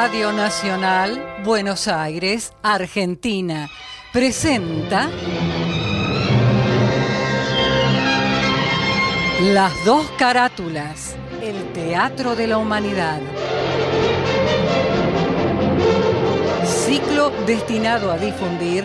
Radio Nacional, Buenos Aires, Argentina, presenta Las dos carátulas, el Teatro de la Humanidad. Ciclo destinado a difundir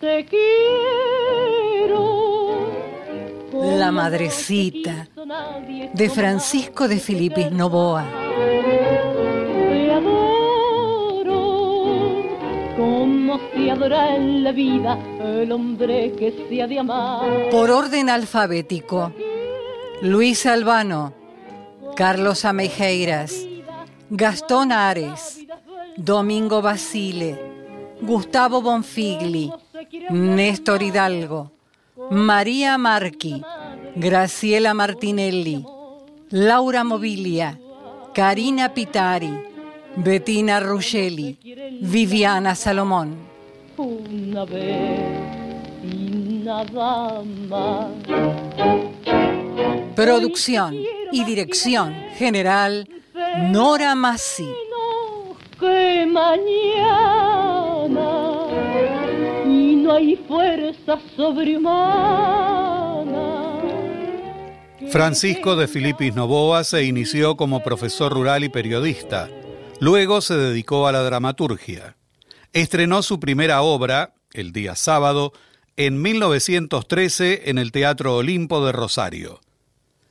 Te quiero. La Madrecita de Francisco de Filipis Novoa. Te adoro como se adora en la vida el hombre que se ha de amar. Por orden alfabético. Luis Albano, Carlos Amejeiras, Gastón Ares, Domingo Basile, Gustavo Bonfigli, Néstor Hidalgo, María Marqui, Graciela Martinelli, Laura Mobilia, Karina Pitari, Bettina Ruggeli, Viviana Salomón. Una vez y nada más. Producción y dirección general Nora Massi. Que mañana y fuerza sobrehumana. Francisco de Filipis Novoa se inició como profesor rural y periodista. Luego se dedicó a la dramaturgia. Estrenó su primera obra, el día sábado, en 1913 en el Teatro Olimpo de Rosario.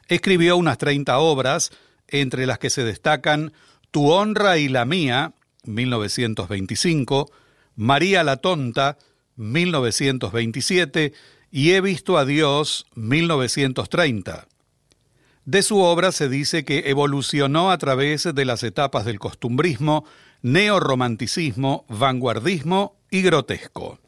Escribió unas 30 obras, entre las que se destacan Tu honra y la mía, 1925, María la Tonta, 1927, y He visto a Dios, 1930. De su obra se dice que evolucionó a través de las etapas del costumbrismo, neorromanticismo, vanguardismo y grotesco.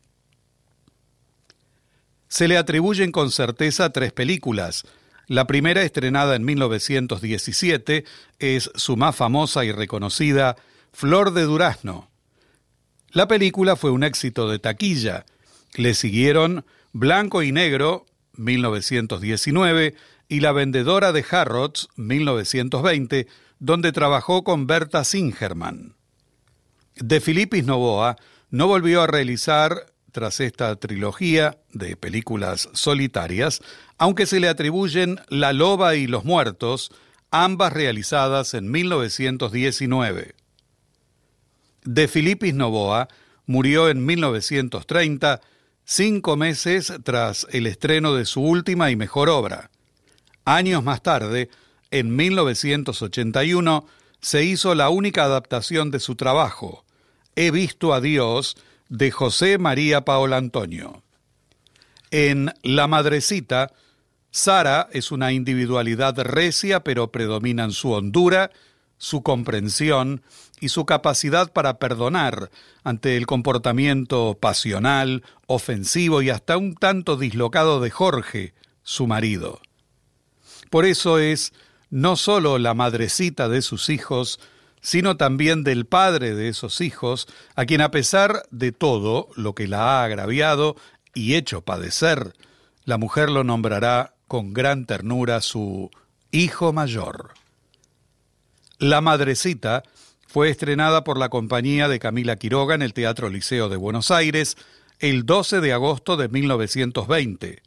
Se le atribuyen con certeza tres películas. La primera, estrenada en 1917, es su más famosa y reconocida Flor de Durazno. La película fue un éxito de taquilla. Le siguieron Blanco y Negro, 1919, y La Vendedora de Harrods, 1920, donde trabajó con Berta Singerman. De Filipis Novoa no volvió a realizar, tras esta trilogía de películas solitarias, aunque se le atribuyen La Loba y los Muertos, ambas realizadas en 1919. De Filipis Novoa murió en 1930, cinco meses tras el estreno de su última y mejor obra. Años más tarde, en 1981, se hizo la única adaptación de su trabajo, He visto a Dios, de José María Paolo Antonio. En La Madrecita, Sara es una individualidad recia, pero predominan su hondura, su comprensión y su capacidad para perdonar ante el comportamiento pasional, ofensivo y hasta un tanto dislocado de Jorge, su marido. Por eso es no sólo la madrecita de sus hijos, sino también del padre de esos hijos, a quien a pesar de todo lo que la ha agraviado y hecho padecer, la mujer lo nombrará con gran ternura su hijo mayor. La Madrecita fue estrenada por la compañía de Camila Quiroga en el Teatro Liceo de Buenos Aires el 12 de agosto de 1920.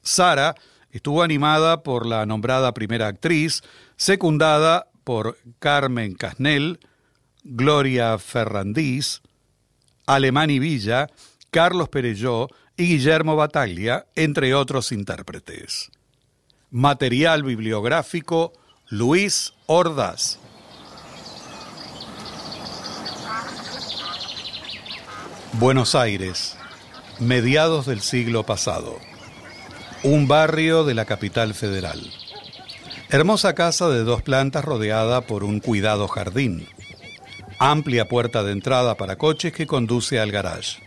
Sara estuvo animada por la nombrada primera actriz, secundada por Carmen Casnel, Gloria Ferrandís, Alemani Villa, Carlos Perelló y Guillermo Bataglia, entre otros intérpretes. Material bibliográfico Luis Ordaz. Buenos Aires, mediados del siglo pasado. Un barrio de la capital federal. Hermosa casa de dos plantas rodeada por un cuidado jardín. Amplia puerta de entrada para coches que conduce al garage.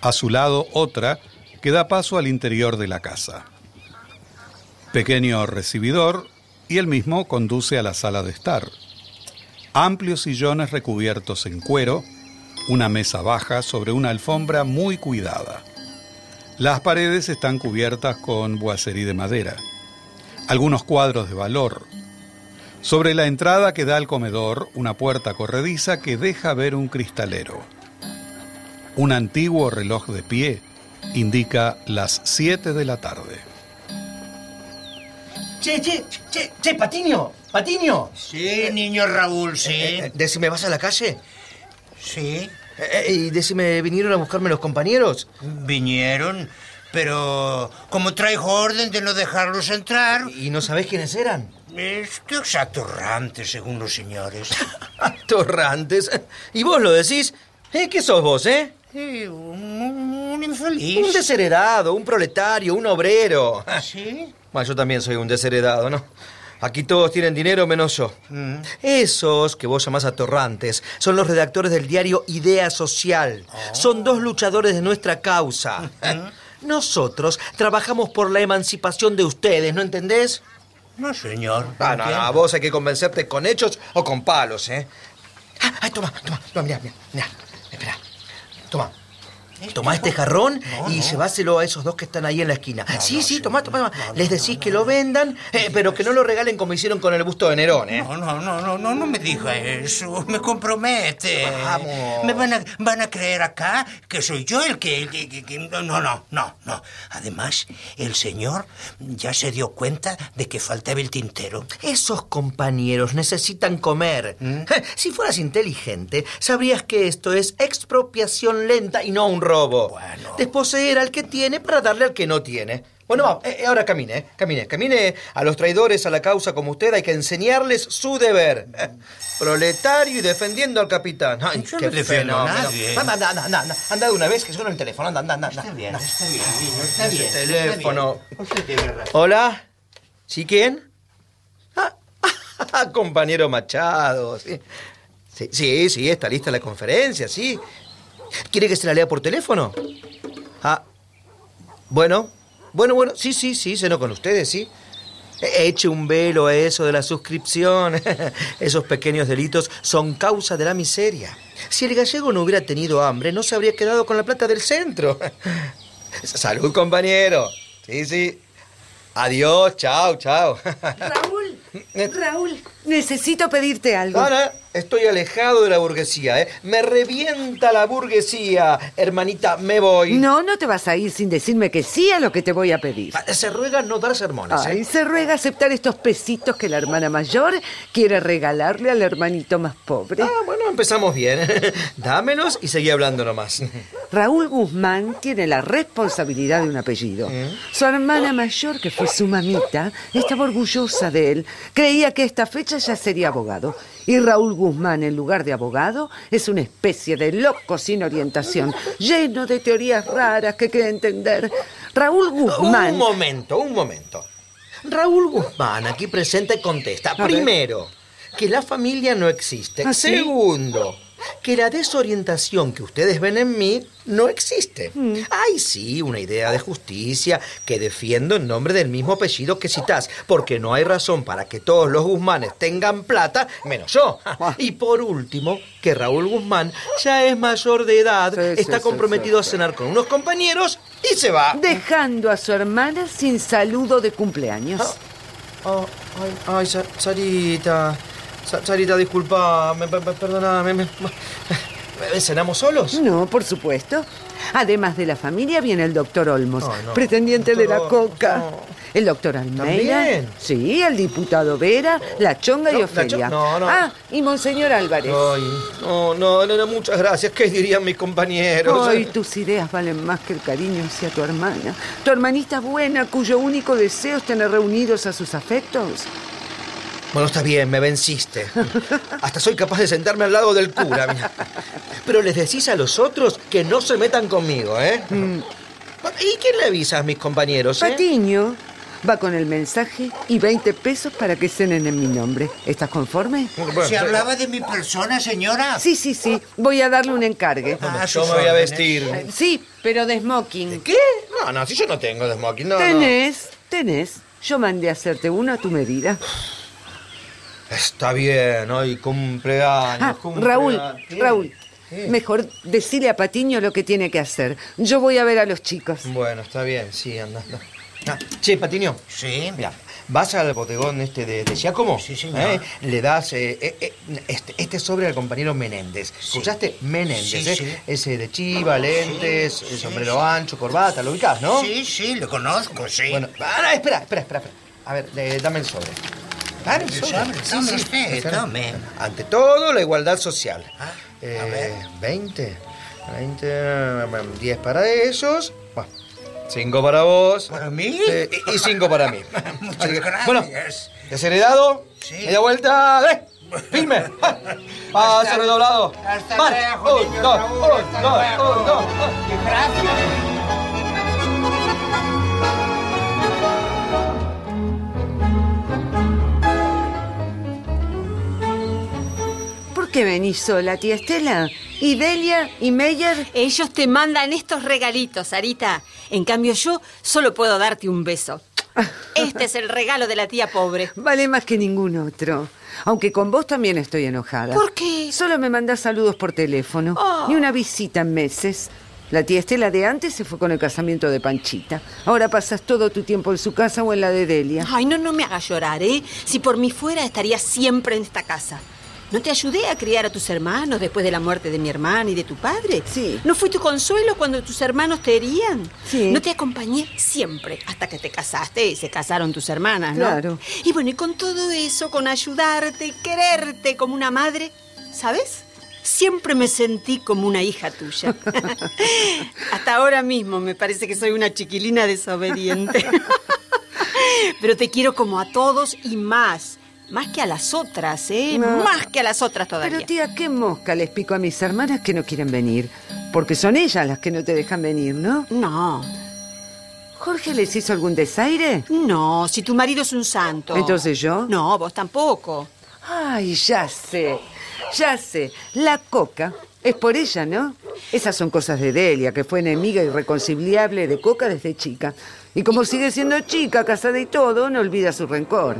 A su lado otra que da paso al interior de la casa. Pequeño recibidor y el mismo conduce a la sala de estar. Amplios sillones recubiertos en cuero, una mesa baja sobre una alfombra muy cuidada. Las paredes están cubiertas con boiserie de madera algunos cuadros de valor. Sobre la entrada que da al comedor, una puerta corrediza que deja ver un cristalero. Un antiguo reloj de pie indica las 7 de la tarde. Che, che, che, che, Patiño, Patiño. Sí, niño Raúl, sí. Eh, eh, decime, ¿vas a la calle? Sí. Eh, y decime, ¿vinieron a buscarme los compañeros? Vinieron, pero como traigo orden de no dejarlos entrar... ¿Y no sabés quiénes eran? Estos atorrantes, según los señores. ¿Atorrantes? ¿Y vos lo decís? ¿Eh? ¿Qué sos vos, eh? un, un, infeliz. Un desheredado, un proletario, un obrero. ¿Sí? Bueno, yo también soy un desheredado, ¿no? Aquí todos tienen dinero menos yo. Esos que vos llamás atorrantes son los redactores del diario Idea Social. Son dos luchadores de nuestra causa. Nosotros trabajamos por la emancipación de ustedes, ¿no entendés? No, señor. Ah, no, no, vos hay que convencerte con hechos o con palos, ¿eh? Ah, ay, toma, toma, toma, mira, mira, mira. Espera. Toma. Toma este jarrón y lleváselo a esos dos que están ahí en la esquina. sí, sí, toma, toma, Les decís que lo vendan, eh, pero que no lo regalen como hicieron con el busto de Nerón, ¿eh? No, no, no, no, no, no me diga eso. Me compromete. Vamos. Me van a, van a creer acá que soy yo el que, que- que- que- No, no, no, no, no. Además, el señor ya se dio cuenta de que faltaba el tintero. Esos compañeros necesitan comer. Si fueras inteligente, sabrías que esto es expropiación lenta y no un robo. Bueno. Desposeer al que tiene para darle al que no tiene. Bueno, vamos, eh, ahora camine, eh, camine, camine. A los traidores a la causa como usted hay que enseñarles su deber. Eh, Proletario y defendiendo al capitán. Ay, Yo qué no defiendo a nadie. Anda, anda, anda, anda, anda de una vez que suena el teléfono. Anda, anda, anda. anda. está bien, niño, está bien. está teléfono. bien. Usted razón. Hola. ¿Sí quién? Ah, compañero Machado. Sí. Sí, sí, sí, está lista la conferencia, sí. ¿Quiere que se la lea por teléfono? Ah, bueno, bueno, bueno, sí, sí, sí, ceno con ustedes, sí. E- Eche un velo a eso de la suscripción. Esos pequeños delitos son causa de la miseria. Si el gallego no hubiera tenido hambre, no se habría quedado con la plata del centro. Salud, compañero. Sí, sí. Adiós, chao, chao. Raúl, Raúl, necesito pedirte algo. Ahora estoy alejado de la burguesía, ¿eh? Me revienta la burguesía. Hermanita, me voy. No, no te vas a ir sin decirme que sí a lo que te voy a pedir. Ah, Se ruega no dar sermones, ¿eh? Ay, se ruega aceptar estos pesitos que la hermana mayor quiere regalarle al hermanito más pobre. Ah, bueno, empezamos bien. Dámelos y seguí hablando nomás. Raúl Guzmán tiene la responsabilidad de un apellido. Su hermana mayor, que fue su mamita, estaba orgullosa de él. Creía que esta fecha ya sería abogado. Y Raúl Guzmán, en lugar de abogado, es una especie de loco sin orientación, lleno de teorías raras que quiere entender. Raúl Guzmán. Un momento, un momento. Raúl Guzmán, aquí presente, contesta. Primero, que la familia no existe. ¿Ah, sí? Que la desorientación que ustedes ven en mí no existe. Mm. Hay sí una idea de justicia que defiendo en nombre del mismo apellido que citás, porque no hay razón para que todos los Guzmanes tengan plata, menos yo. Ah. Y por último, que Raúl Guzmán ya es mayor de edad, Sí, está sí, comprometido sí, a cenar con unos compañeros y se va. Dejando a su hermana sin saludo de cumpleaños. Oh, ay, ay, Sa- Sarita. Sarita, disculpa, me, perdoname. Me, me- ¿Cenamos solos? No, por supuesto. Además de la familia viene el doctor Olmos, no. pretendiente de la coca. no. El doctor Almeida. ¿También? Sí, el diputado Vera, la Chonga y Ofelia. No. Ah, y Monseñor Álvarez. Ay, no, no, no, no, muchas gracias. ¿Qué dirían mis compañeros? Ay, tus ideas valen más que el cariño hacia tu hermana. Tu hermanita buena, cuyo único deseo es tener reunidos a sus afectos. Bueno, está bien, me venciste. Hasta soy capaz de sentarme al lado del cura. mira. Pero les decís a los otros que no se metan conmigo, ¿eh? ¿Y quién le avisa a mis compañeros, eh? Patiño va con el mensaje y 20 pesos para que cenen en mi nombre. ¿Estás conforme? Bueno, ¿Se hablaba de mi persona, señora? Sí, sí, sí. Voy a darle un encargue. Ah, Yo me voy a vestir. Eh, Sí, pero de smoking. ¿Qué? No, no, si yo no tengo de smoking, no, no. Tenés, tenés. Yo mandé a hacerte uno a tu medida. Está bien, hoy cumpleaños. Ah, cumpleaños. Raúl, ¿Qué? Raúl. ¿Qué? Mejor decirle a Patiño lo que tiene que hacer. Yo voy a ver a los chicos. Bueno, está bien, sí, anda, anda. Ah, che, Patiño. Sí. Mira, vas al bodegón este de, de Giacomo. Sí, señor. ¿eh? Le das eh, eh, eh, este, este sobre al compañero Menéndez. ¿Escuchaste? Menéndez, Sí, ¿eh? sí. Ese de chiva, lentes, Sí, el sí, sombrero sí. ancho, corbata, ¿lo ubicás, no? Sí, sí, lo conozco, sí. Bueno, ah, no, espera, espera, espera, espera. A ver, eh, dame el sobre. El sobre. sobre, tome. Ante todo, la igualdad social. Ah, Eh, a ver. 20, 20, 10 para ellos. 5 para vos. ¿Para mí? Sí, y 5 para mí. Muchas que, gracias. Bueno, desheredado. Sí. Media vuelta. ¡Dale! ¡Filme! ¡Paso Hasta- redoblado! Hasta Marcha. luego, niño dos, Raúl, hasta dos, luego. un, dos. Gracias. ¿Por qué venís sola, tía Estela? ¿Y Delia? ¿Y Meyer? Ellos te mandan estos regalitos, Sarita. En cambio, yo solo puedo darte un beso. Este es el regalo de la tía pobre. Vale más que ningún otro. Aunque con vos también estoy enojada. ¿Por qué? Solo me mandás saludos por teléfono. Oh. Ni una visita en meses. La tía Estela de antes se fue con el casamiento de Panchita. Ahora pasas todo tu tiempo en su casa o en la de Delia. Ay, no, no me hagas llorar, ¿eh? Si por mí fuera, estaría siempre en esta casa. ¿No te ayudé a criar a tus hermanos después de la muerte de mi hermana y de tu padre? Sí. ¿No fui tu consuelo cuando tus hermanos te herían? Sí. No te acompañé siempre hasta que te casaste y se casaron tus hermanas, ¿no? Claro. Y bueno, y con todo eso, con ayudarte y quererte como una madre, ¿sabes? Siempre me sentí como una hija tuya. hasta ahora mismo me parece que soy una chiquilina desobediente. Pero te quiero como a todos y más. Más que a las otras, ¿eh? No. Más que a las otras todavía. Pero tía, ¿qué mosca les pico a mis hermanas que no quieren venir? Porque son ellas las que no te dejan venir, ¿no? No, ¿Jorge les hizo algún desaire? no, si tu marido es un santo. Entonces yo. No, vos tampoco. Ay, ya sé, ya sé. La coca es por ella, ¿no? Esas son cosas de Delia, que fue enemiga irreconciliable de Coca desde chica. Y como sigue siendo chica, casada y todo, no olvida su rencor.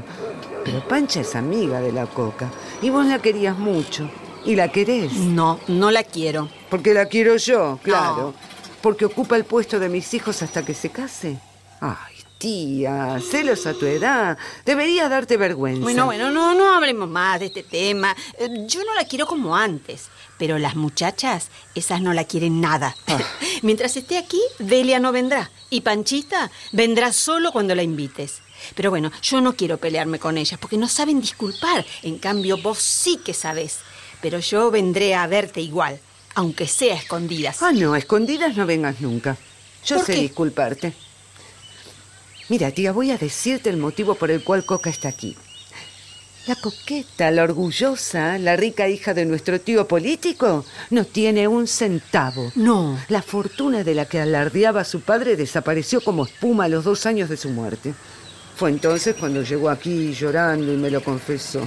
Pero Pancha es amiga de la Coca. Y vos la querías mucho. Y la querés. No, no la quiero. Porque la quiero yo, claro. Porque ocupa el puesto de mis hijos hasta que se case. Ay, tía, celos a tu edad. Debería darte vergüenza. Bueno, bueno, no, no hablemos más de este tema. Eh, Yo no la quiero como antes. Pero las muchachas, esas no la quieren nada. Mientras esté aquí, Delia no vendrá. Y Panchita vendrá solo cuando la invites. Pero bueno, yo no quiero pelearme con ellas porque no saben disculpar. En cambio, vos sí que sabés. Pero yo vendré a verte igual, aunque sea a escondidas. Ah, no, a escondidas no vengas nunca. Yo ¿Por sé qué? disculparte. Mira, tía, voy a decirte el motivo por el cual Coca está aquí. La coqueta, la orgullosa, la rica hija de nuestro tío político, no tiene un centavo. No. La fortuna de la que alardeaba su padre desapareció como espuma a los dos años de su muerte. Entonces cuando llegó aquí llorando y me lo confesó.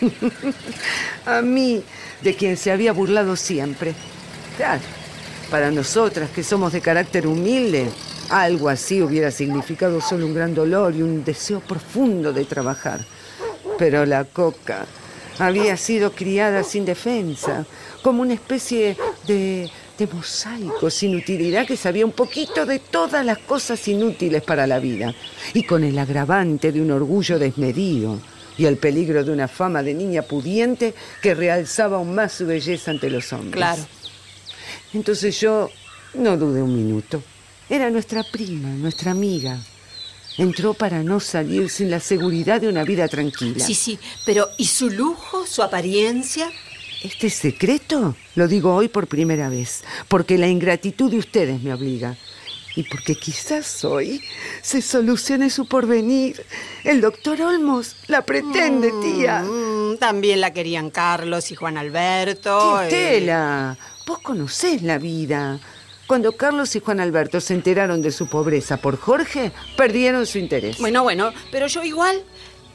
a mí, de quien se había burlado siempre. Claro, para nosotras que somos de carácter humilde, algo así hubiera significado solo un gran dolor y un deseo profundo de trabajar. Pero la coca había sido criada sin defensa, como una especie de, de mosaico sin utilidad que sabía un poquito de todas las cosas inútiles para la vida, y con el agravante de un orgullo desmedido y el peligro de una fama de niña pudiente que realzaba aún más su belleza ante los hombres. Claro. Entonces yo no dudé un minuto. Era nuestra prima, nuestra amiga. Entró para no salir sin la seguridad de una vida tranquila. Sí, sí, pero ¿y su lujo, su apariencia? Este secreto lo digo hoy por primera vez, porque la ingratitud de ustedes me obliga. Y porque quizás hoy se solucione su porvenir. El doctor Olmos la pretende, tía. Mm, también la querían Carlos y Juan Alberto. Eh, Estela, vos conocés la vida. Cuando Carlos y Juan Alberto se enteraron de su pobreza por Jorge, perdieron su interés. Bueno, bueno, pero yo igual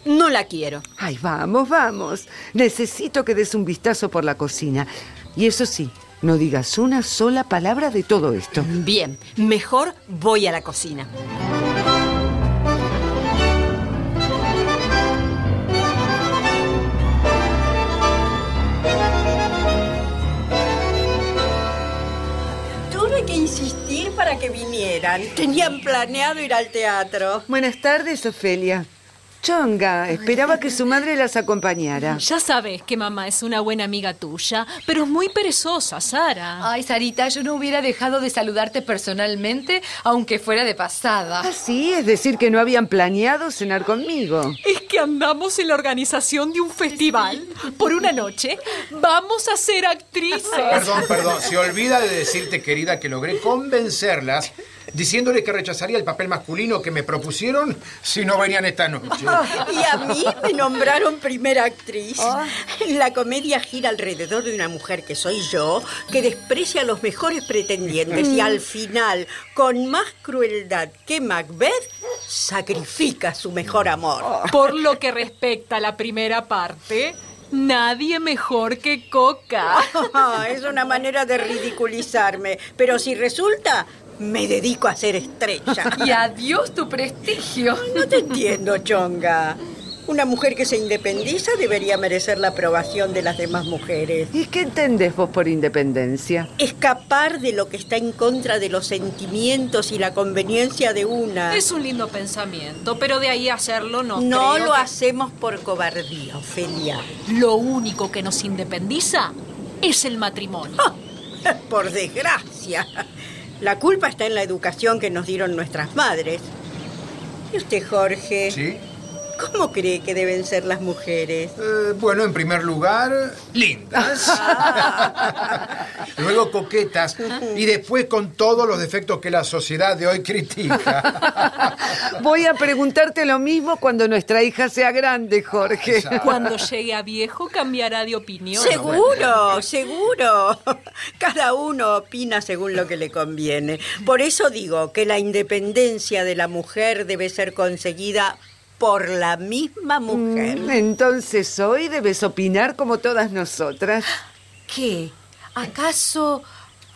no la quiero. Ay, vamos, vamos. Necesito que des un vistazo por la cocina. Y eso sí, no digas una sola palabra de todo esto. Bien, mejor voy a la cocina. Tuve que insistir para que vinieran. Tenían planeado ir al teatro. Buenas tardes, Ofelia. Chonga, esperaba que su madre las acompañara. Ya sabes que mamá es una buena amiga tuya, pero es muy perezosa, Sara. Ay, Sarita, yo no hubiera dejado de saludarte personalmente, aunque fuera de pasada. Ah, sí, es decir, que no habían planeado cenar conmigo. Es que andamos en la organización de un festival. Por una noche vamos a ser actrices. Perdón, perdón. Se olvida de decirte, querida, que logré convencerlas diciéndole que rechazaría el papel masculino que me propusieron si no venían esta noche. Y a mí me nombraron primera actriz. La comedia gira alrededor de una mujer que soy yo, que desprecia a los mejores pretendientes y al final, con más crueldad que Macbeth, sacrifica su mejor amor. Por lo que respecta a la primera parte, nadie mejor que Coca. Ah, es una manera de ridiculizarme, pero si resulta, me dedico a ser estrella. Y adiós tu prestigio. No te entiendo, Chonga. Una mujer que se independiza debería merecer la aprobación de las demás mujeres. ¿Y qué entendés vos por independencia? Escapar de lo que está en contra de los sentimientos y la conveniencia de una. Es un lindo pensamiento, pero de ahí a hacerlo no. no creo lo que- hacemos por cobardía, Ofelia. Lo único que nos independiza es el matrimonio. Por desgracia. La culpa está en la educación que nos dieron nuestras madres. ¿Y usted, Jorge? ¿Sí? ¿Cómo cree que deben ser las mujeres? Eh, bueno, en primer lugar, lindas. Luego coquetas. Y después con todos los defectos que la sociedad de hoy critica. Voy a preguntarte lo mismo cuando nuestra hija sea grande, Jorge. Cuando llegue a viejo cambiará de opinión. Seguro, seguro. Cada uno opina según lo que le conviene. Por eso digo que la independencia de la mujer debe ser conseguida por la misma mujer. Mm, Entonces hoy debes opinar como todas nosotras. ¿Qué? ¿Acaso?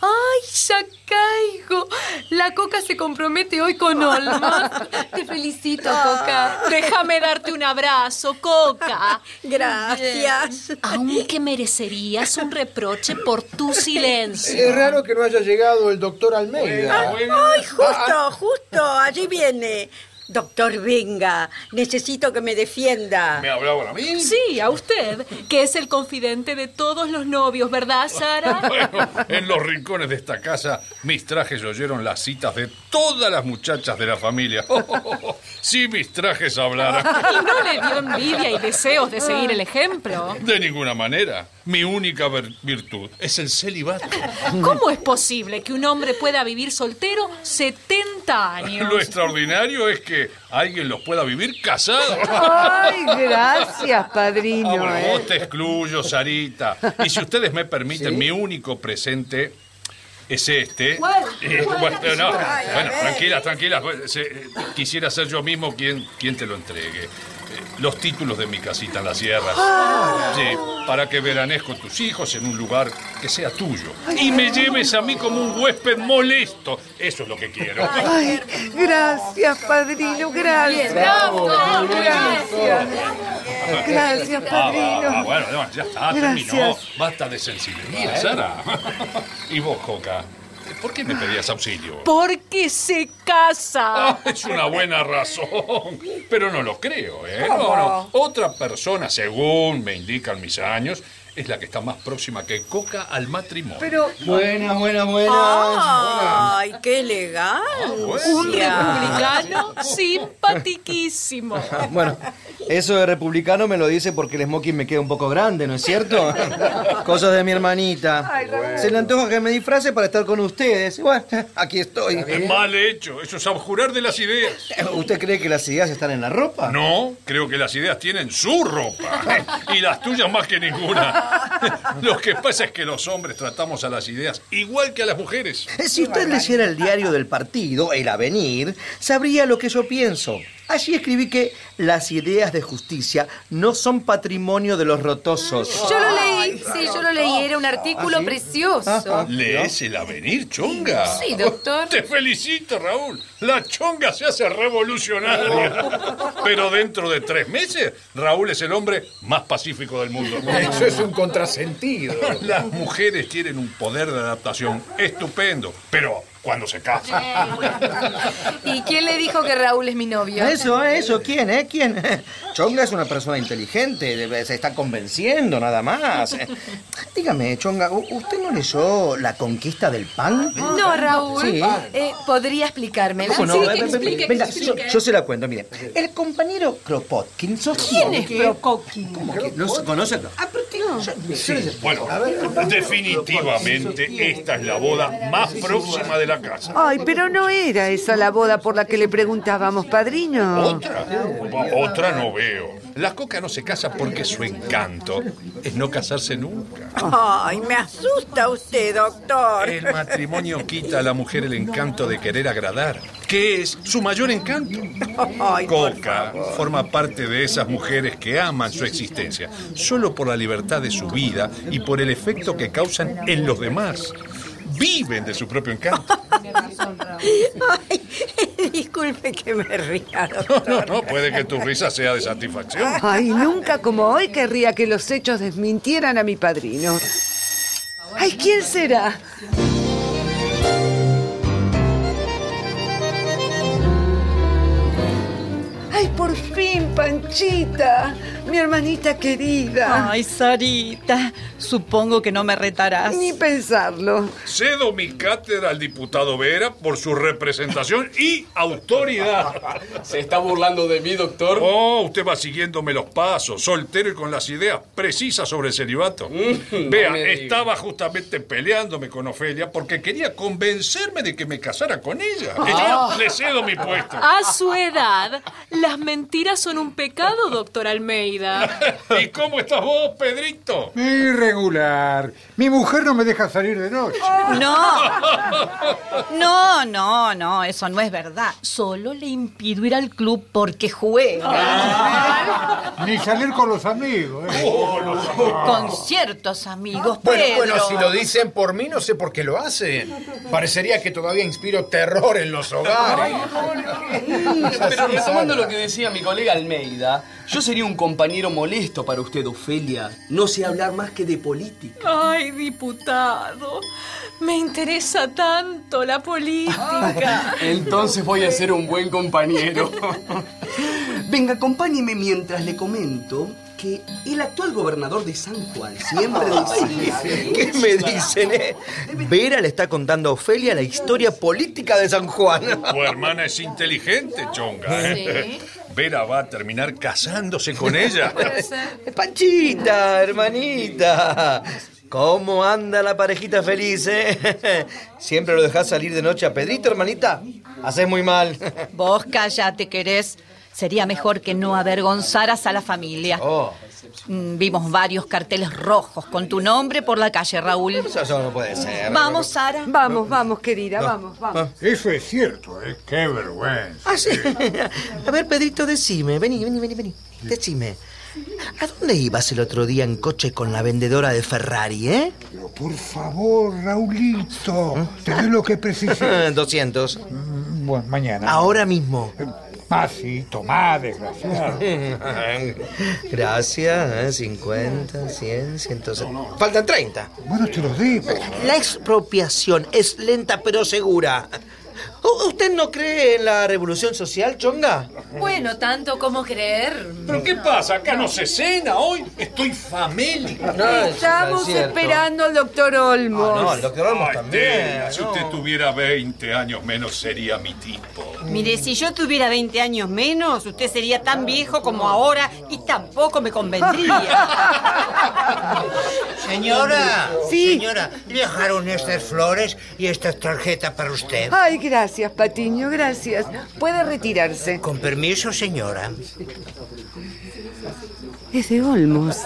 ¡Ay, ya caigo! La Coca se compromete hoy con Olma. Te felicito, Coca. Déjame darte un abrazo, Coca. Gracias. Aunque merecerías un reproche por tu silencio. Es raro que no haya llegado el doctor Almeida. Ay, justo, justo, allí viene. Doctor, venga, necesito que me defienda. ¿Me hablaban a mí? Sí, a usted, que es el confidente de todos los novios, ¿verdad, Sara? Bueno, en los rincones de esta casa, mis trajes oyeron las citas de todas las muchachas de la familia. si mis trajes hablaran. ¿Y no le dio envidia y deseos de seguir el ejemplo? De ninguna manera. Mi única virtud es el celibato. ¿Cómo es posible que un hombre pueda vivir soltero 70 50 años. Lo extraordinario es que alguien los pueda vivir casados. Ay, gracias, padrino. Ah, bueno, ¿eh? vos te excluyo, Sarita. Y si ustedes me permiten, mi único presente es este. Eh, bueno, no, bueno, tranquila, tranquila. Eh, Quisiera ser yo mismo quien, quien te lo entregue. Los títulos de mi casita en la sierra. Sí, para que veranes con tus hijos en un lugar que sea tuyo. Y me lleves a mí como un huésped molesto. Eso es lo que quiero. Ay, gracias, padrino, gracias. Bravo. Gracias. Gracias, Ah, padrino. ah, bueno, no, ya está, Gracias. terminó. Basta de sensibilidad, Sara. y vos, Coca, ¿por qué me pedías auxilio? Porque se casa. Ah, es una buena razón, pero no lo creo, ¿eh? No, no. Otra persona, según me indican mis años, es la que está más próxima que Coca al matrimonio. Pero Buenas, buenas, buenas. ¡Ay, qué elegante! Un republicano simpatiquísimo. Bueno, eso de republicano me lo dice porque el smoking me queda un poco grande, ¿no es cierto? Cosas de mi hermanita. Se le antoja que me disfrace para estar con ustedes. Bueno, aquí estoy. Es mal hecho, eso es abjurar de las ideas. ¿Usted cree que las ideas están en la ropa? No, creo que las ideas tienen su ropa. Y las tuyas más que ninguna. Lo que pasa es que los hombres tratamos a las ideas igual que a las mujeres. Si usted leyera el diario del partido, El Avenir, sabría lo que yo pienso. Allí escribí que las ideas de justicia no son patrimonio de los rotosos. Yo lo leí, sí, yo lo leí. Era un artículo precioso. ¿Lees el avenir, chonga? Sí, doctor. Te felicito, Raúl. La chonga se hace revolucionaria. Pero dentro de tres meses, Raúl es el hombre más pacífico del mundo. Eso es un contrasentido. Las mujeres tienen un poder de adaptación estupendo, pero cuando se casan. ¿Y quién le dijo que Raúl es mi novio? Eso, eso, ¿quién, eh? ¿Quién? Chonga es una persona inteligente, debe- se está convenciendo, nada más. Dígame, Chonga, ¿u- ¿usted no leyó La conquista del pan? No, Raúl. Sí. Eh, ¿Podría explicármela? ¿Cómo no? Sí, que explique, que venga, yo, yo se la cuento, mire. El compañero Kropotkin sostiene que... ¿Cómo que no se conoce? Ah, pero tiene- Sí, bueno, definitivamente esta es la boda más próxima de la casa. Ay, pero no era esa la boda por la que le preguntábamos, padrino. ¿Otra? Otra no veo. La coca no se casa porque su encanto es no casarse nunca. Ay, me asusta usted, doctor. El matrimonio quita a la mujer el encanto de querer agradar, que es su mayor encanto. Ay, Coca forma parte de esas mujeres que aman su existencia, solo por la libertad de su vida y por el efecto que causan en los demás. Viven de su propio encanto. Ay, disculpe que me ría, doctor. No, no, puede que tu risa sea de satisfacción. Ay, nunca como hoy querría que los hechos desmintieran a mi padrino. Ay, ¿quién será? Ay, por fin, Panchita, mi hermanita querida. Ay, Sarita, supongo que no me retarás. Ni pensarlo. Cedo mi cátedra al diputado Vera por su representación y autoridad. ¿Se está burlando de mí, doctor? Oh, usted va siguiéndome los pasos, soltero y con las ideas precisas sobre el celibato. no Vea, estaba justamente peleándome con Ofelia porque quería convencerme de que me casara con ella. Y Ah. yo le cedo mi puesto. A su edad, las mentiras son un pecado, doctor Almeida. ¿Y cómo estás vos, Pedrito? Irregular. Mi mujer no me deja salir de noche. No, no, no, no, eso no es verdad. Solo le impido ir al club porque juega. Ni salir con los amigos. ¿eh? Con ciertos amigos, Bueno, pero... bueno, si lo dicen por mí, no sé por qué lo hacen. Parecería que todavía inspiro terror en los hogares. Pero retomando lo que decía mi colega Almeida, yo sería un compañero molesto para usted, Ofelia. No sé hablar más que de política. Ay, diputado, me interesa tanto la política. Entonces voy a ser un buen compañero. Venga, acompáñeme mientras le comento que el actual gobernador de San Juan siempre decía... ¿Qué me dicen, eh? Vera le está contando a Ofelia la historia política de San Juan. Tu hermana es inteligente, chonga. ¿eh? Vera va a terminar casándose con ella. Panchita, hermanita. ¿Cómo anda la parejita feliz, eh? ¿Siempre lo dejás salir de noche a Pedrito, hermanita? Haces muy mal. Vos cállate, querés. Sería mejor que no avergonzaras a la familia. Oh, Mm, Vimos varios carteles rojos con tu nombre por la calle, Raúl. eso, eso no puede ser. Vamos, Sara. Vamos, vamos, querida, vamos, vamos. Eso es cierto, ¿eh? Qué vergüenza. Ah, sí. A ver, Pedrito, decime. Vení, vení, vení, vení. Decime. ¿A dónde ibas el otro día en coche con la vendedora de Ferrari, eh? Pero por favor, Raulito, te doy lo que precises. 200. Bueno, mañana. Ahora mismo. Ah, sí, tomá, desgraciado. Gracias, ¿eh? 50, 100, 170. Faltan 30. Bueno, te los digo. La expropiación es lenta pero segura. ¿U- ¿Usted no cree en la revolución social, Chonga? Bueno, tanto como creer. ¿Pero qué pasa? ¿Acá no se cena hoy? Estoy famélico. Estamos esperando al doctor Olmos. Ah, no, el doctor Olmos Ay, también. Tela, si usted tuviera 20 años menos sería mi tipo. Mire, si yo tuviera 20 años menos, usted sería tan viejo como ahora y tampoco me convendría. Señora, Sí. señora, le dejaron estas flores y esta tarjeta para usted. Ay, gracias, Patiño, gracias. Puede retirarse. Con permiso, señora. Es de Olmos.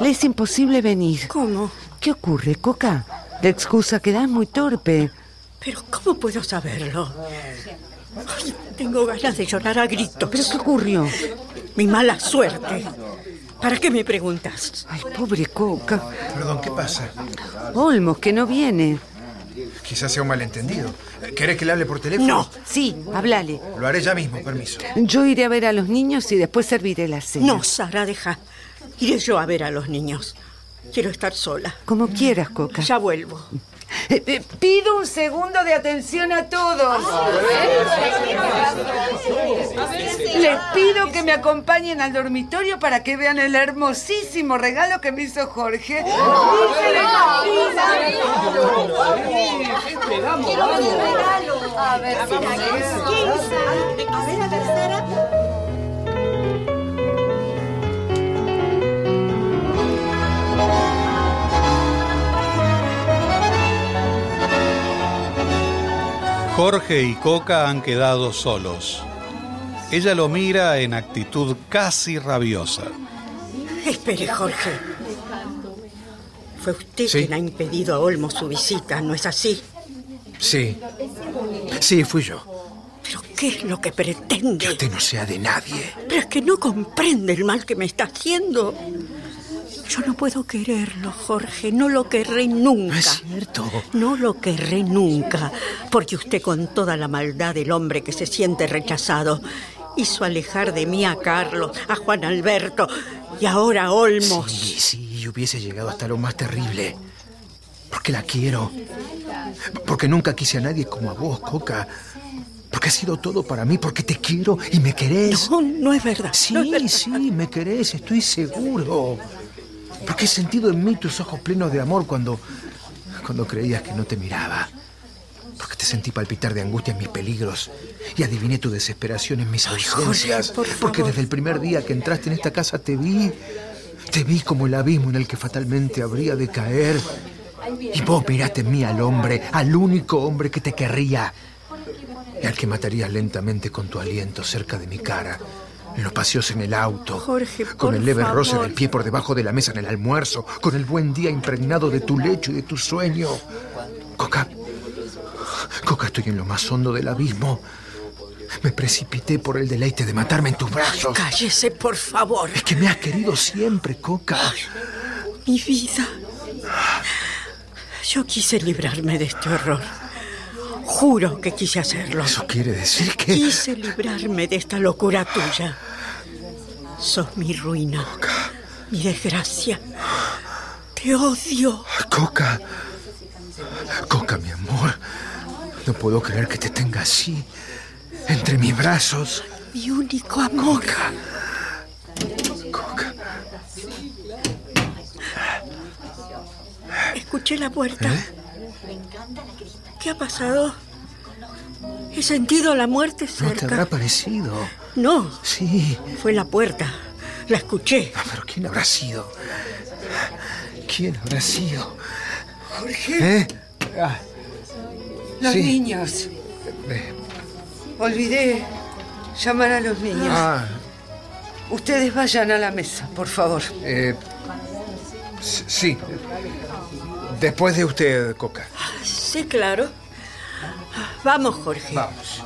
Le es imposible venir. ¿Cómo? ¿Qué ocurre, Coca? La excusa que da es muy torpe. Pero ¿cómo puedo saberlo? Ay, tengo ganas de llorar a gritos. ¿Pero qué ocurrió? Mi mala suerte. ¿Para qué me preguntas? Ay, pobre Coca. Perdón, ¿qué pasa? Olmos, que no viene. Quizás sea un malentendido. ¿Querés que le hable por teléfono? No, Sí, háblale. Lo haré ya mismo, permiso. Yo iré a ver a los niños y después serviré la cena. no, Sara, deja. Iré yo a ver a los niños. Quiero estar sola. Como quieras, Coca. Ya vuelvo. Eh, eh, pido un segundo de atención a todos. Les pido que me acompañen al dormitorio para que vean el hermosísimo regalo que me hizo Jorge. A ver, A ver, a ver, Jorge y Coca han quedado solos. Ella lo mira en actitud casi rabiosa. Espere, Jorge. Fue usted Sí. quien ha impedido a Olmos su visita, ¿no es así? Sí. Sí, fui yo. ¿Pero qué es lo que pretende? Que usted no sea de nadie. Pero es que no comprende el mal que me está haciendo. Yo no puedo quererlo, Jorge. No lo querré nunca. No es cierto. No lo querré nunca, porque usted con toda la maldad del hombre que se siente rechazado hizo alejar de mí a Carlos, a Juan Alberto y ahora a Olmos. Sí, sí, hubiese llegado hasta lo más terrible. Porque la quiero. Porque nunca quise a nadie como a vos, Coca. Porque has sido todo para mí, porque te quiero y me querés. No, no es verdad. Sí, no es verdad. sí, me querés, estoy seguro. Porque he sentido en mí tus ojos plenos de amor cuando. cuando creías que no te miraba. Porque te sentí palpitar de angustia en mis peligros y adiviné tu desesperación en mis ausencias. por porque desde el primer día que entraste en esta casa te vi. Te vi como el abismo en el que fatalmente habría de caer. Y vos miraste en mí al hombre, al único hombre que te querría. Y al que matarías lentamente con tu aliento cerca de mi cara. Los paseos en el auto. Jorge, Con el leve favor. roce del pie por debajo de la mesa en el almuerzo. Con el buen día impregnado de tu lecho y de tu sueño. Coca. Coca, estoy en lo más hondo del abismo. Me precipité por el deleite de matarme en tus brazos. Cállese, por favor. Es que me has querido siempre, Coca. Mi vida. Yo quise librarme de este horror. Juro que quise hacerlo. Eso quiere decir que... Quise librarme de esta locura tuya. Sos mi ruina, mi desgracia. Te odio. Coca. Coca, mi amor. No puedo creer que te tenga así. Entre mis brazos. Mi único amor. Coca. Escuché la puerta. ¿Eh? ¿Qué ha pasado? He sentido la muerte ¿No te cerca. habrá parecido? No, Sí. fue la puerta. La escuché. Ah, ¿Pero quién habrá sido? ¿Quién habrá sido? Jorge. ¿Eh? Ah, Los sí. niños. Eh, Olvidé llamar a los niños. Ah, Ustedes vayan a la mesa, por favor. eh, sí. Después de usted, Coca. Sí, claro. Vamos, Jorge. Vamos.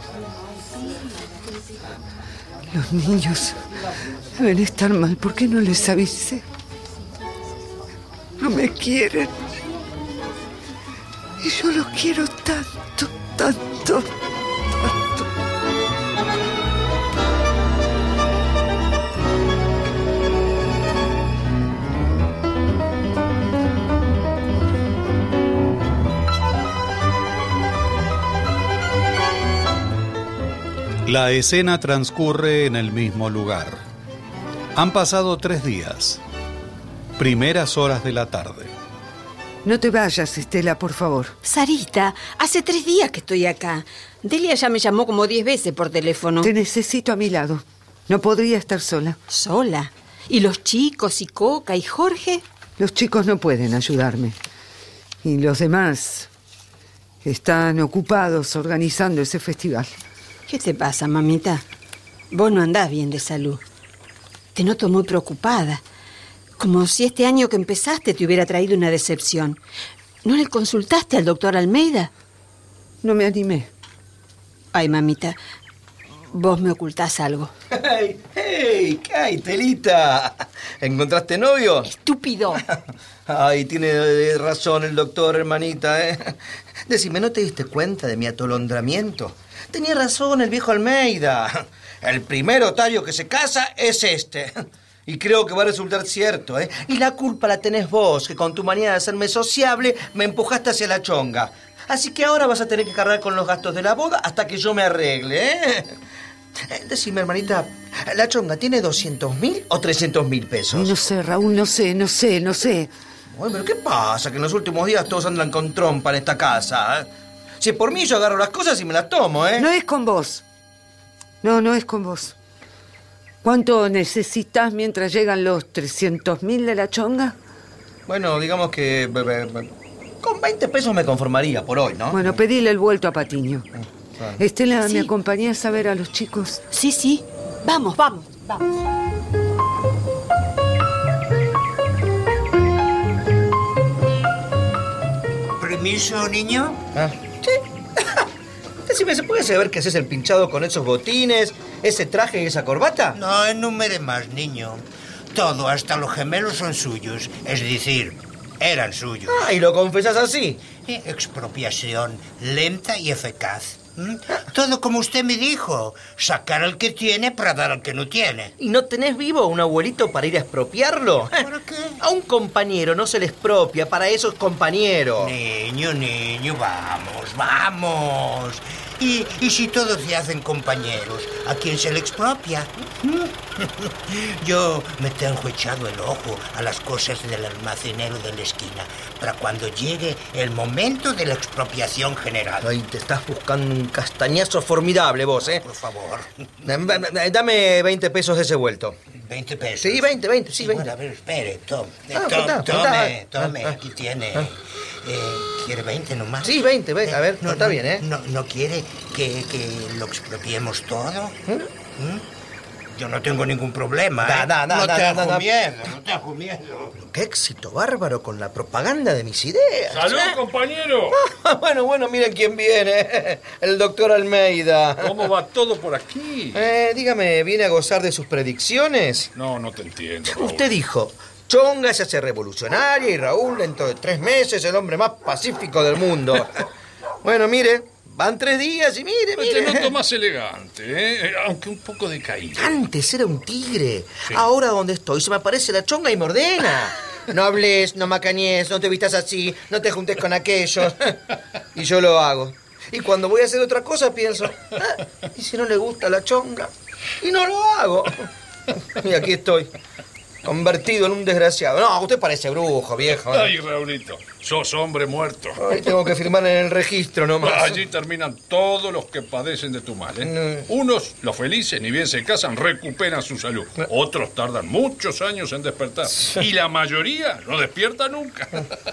Los niños deben estar mal. ¿Por qué no les avisé? No me quieren. Y yo los quiero tanto, tanto. La escena transcurre en el mismo lugar. Han pasado tres días. Primeras horas de la tarde. No te vayas, Estela, por favor. Sarita, hace tres días que estoy acá. Delia ya me llamó como diez veces por teléfono. Te necesito a mi lado. No podría estar sola. ¿Sola? ¿Y los chicos y Coca y Jorge? Los chicos no pueden ayudarme. Y los demás están ocupados organizando ese festival. ¿Qué te pasa, mamita? Vos no andás bien de salud. Te noto muy preocupada. Como si este año que empezaste te hubiera traído una decepción. ¿No le consultaste al doctor Almeida? No me animé. Ay, mamita, vos me ocultás algo. ¡Hey! ¡Hey! ¿Qué hay, Telita? ¿Encontraste novio? Estúpido. Ay, tiene eh, razón el doctor, hermanita, ¿eh? Decime, ¿no te diste cuenta de mi atolondramiento? Tenía razón el viejo Almeida. El primer otario que se casa es este. Y creo que va a resultar cierto, ¿eh? Y la culpa la tenés vos, que con tu manía de hacerme sociable me empujaste hacia la chonga. Así que ahora vas a tener que cargar con los gastos de la boda hasta que yo me arregle, ¿eh? Eh, Decime, hermanita, ¿la chonga tiene 200 mil o 300 mil pesos? No sé, Raúl, no sé, no sé, no sé. Bueno, pero ¿qué pasa? Que en los últimos días todos andan con trompa en esta casa, ¿eh? Si por mí yo agarro las cosas y me las tomo, ¿eh? No es con vos. No, no es con vos. ¿Cuánto necesitas mientras llegan los 300 mil de la chonga? Bueno, digamos que... Con 20 pesos me conformaría por hoy, ¿no? Bueno, pedile el vuelto a Patiño. Claro. Estela, Sí. ¿me acompañás a ver a los chicos? Sí, sí. Vamos, vamos, vamos. ¿Permiso, niño? Ah, ¿sí? Decime, ¿se puede saber qué haces el pinchado con esos botines, ese traje y esa corbata? No enumere más, niño. Todo, hasta los gemelos son suyos. Es decir, eran suyos. Ah, y lo confesas así. Eh, Expropiación lenta y eficaz. ¿M? Todo como usted me dijo. Sacar al que tiene para dar al que no tiene. ¿Y no tenés vivo un abuelito para ir a expropiarlo? ¿Para qué? A un compañero no se le expropia, para eso es compañero. Niño, niño, vamos, vamos. Y, y si todos se hacen compañeros, ¿a quién se le expropia? Yo me tengo echado el ojo a las cosas del almacenero de la esquina para cuando llegue el momento de la expropiación general. Ay, te estás buscando un castañazo formidable vos, ¿eh? Por favor, Dame 20 pesos de ese vuelto. 20 pesos. Sí, 20, 20, sí, 20. Bueno, a ver, espere, tome, Ah, tome, contá. tome, Ah, ah. aquí tiene. Eh, ¿Quiere 20 nomás? Sí, 20, 20. A ver, No, está bien, ¿eh? No, ¿no quiere que, que lo expropiemos todo? ¿Mm? Yo no tengo ningún problema. Da, ¿eh? da, da, no da, da. miedo, no tengo miedo. Qué éxito bárbaro con la propaganda de mis ideas. ¡Salud, ¿eh? compañero! bueno, bueno, miren quién viene. El doctor Almeida. ¿Cómo va todo por aquí? Eh, dígame, ¿viene a gozar de sus predicciones? No, no te entiendo. Raúl. Usted dijo, Chonga se hace revolucionaria y Raúl dentro de tres meses el hombre más pacífico del mundo. bueno, mire, van tres días y mire, Te noto mire. más elegante, ¿eh? aunque un poco decaído. Antes era un tigre. Sí. Ahora donde estoy se me aparece la chonga y me ordena. No hables, no macañes, no te vistas así, no te juntes con aquellos. y yo lo hago. Y cuando voy a hacer otra cosa pienso, "Ah, ¿y si no le gusta la chonga? Y no lo hago. Y aquí estoy. Convertido en un desgraciado. No, usted parece brujo, viejo. Ay, Raulito, sos hombre muerto. Tengo que firmar en el registro nomás. Allí terminan todos los que padecen de tu mal. ¿eh? Unos, los felices, ni bien se casan, recuperan su salud. Otros tardan muchos años en despertar. Y la mayoría no despierta nunca.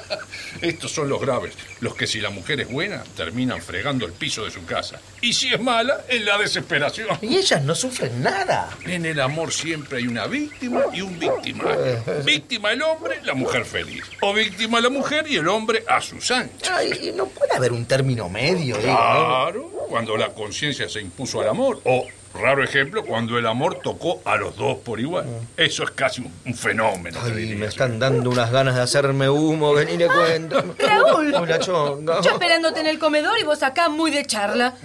Estos son los graves, los que si la mujer es buena, terminan fregando el piso de su casa. Y si es mala, en la desesperación. Y ellas no sufren nada. En el amor siempre hay una víctima y un victimario. Víctima el hombre, la mujer feliz. O víctima la mujer y el hombre a sus anchas. Ay, no puede haber un término medio, digo, ¿no? Claro, cuando la conciencia se impuso al amor. O, raro ejemplo, cuando el amor tocó a los dos por igual. Eso es casi un, un fenómeno. Ay, me están dando unas ganas de hacerme humo, vení le cuento. Raúl. Hola, chonga. Yo esperándote en el comedor y vos acá muy de charla.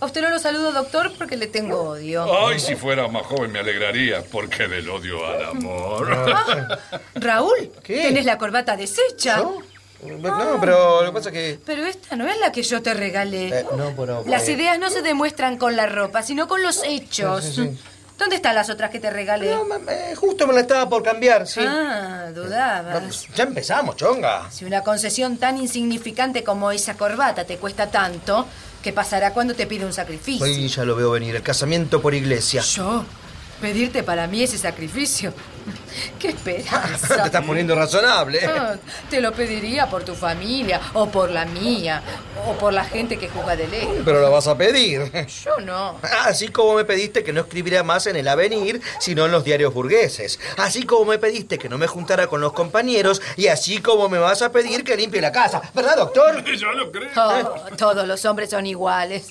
A usted no lo saludo, doctor, porque le tengo odio. Ay, si fuera más joven me alegraría, porque del odio al amor. Ah, Raúl, tenés la corbata deshecha. No, pero lo que pasa es que... Pero esta no es la que yo te regalé. eh, no, pero... Las eh, ideas no se demuestran con la ropa, sino con los hechos. Sí, sí, sí. ¿Dónde están las otras que te regalé? eh, justo me la estaba por cambiar, sí. Ah, dudabas. Ya empezamos, chonga. Si una concesión tan insignificante como esa corbata te cuesta tanto, ¿qué pasará cuando te pide un sacrificio? Ay, ya lo veo venir, el casamiento por iglesia. ¿Yo? ¿Pedirte para mí ese sacrificio? ¡Qué esperanza! Te estás poniendo razonable. Ah, te lo pediría por tu familia, o por la mía, o por la gente que juzga de ley. Pero lo vas a pedir. Yo no. Así como me pediste que no escribiera más en el Avenir, sino en los diarios burgueses. Así como me pediste que no me juntara con los compañeros. Y así como me vas a pedir que limpie la casa. ¿Verdad, doctor? Yo lo creo. Oh, todos los hombres son iguales.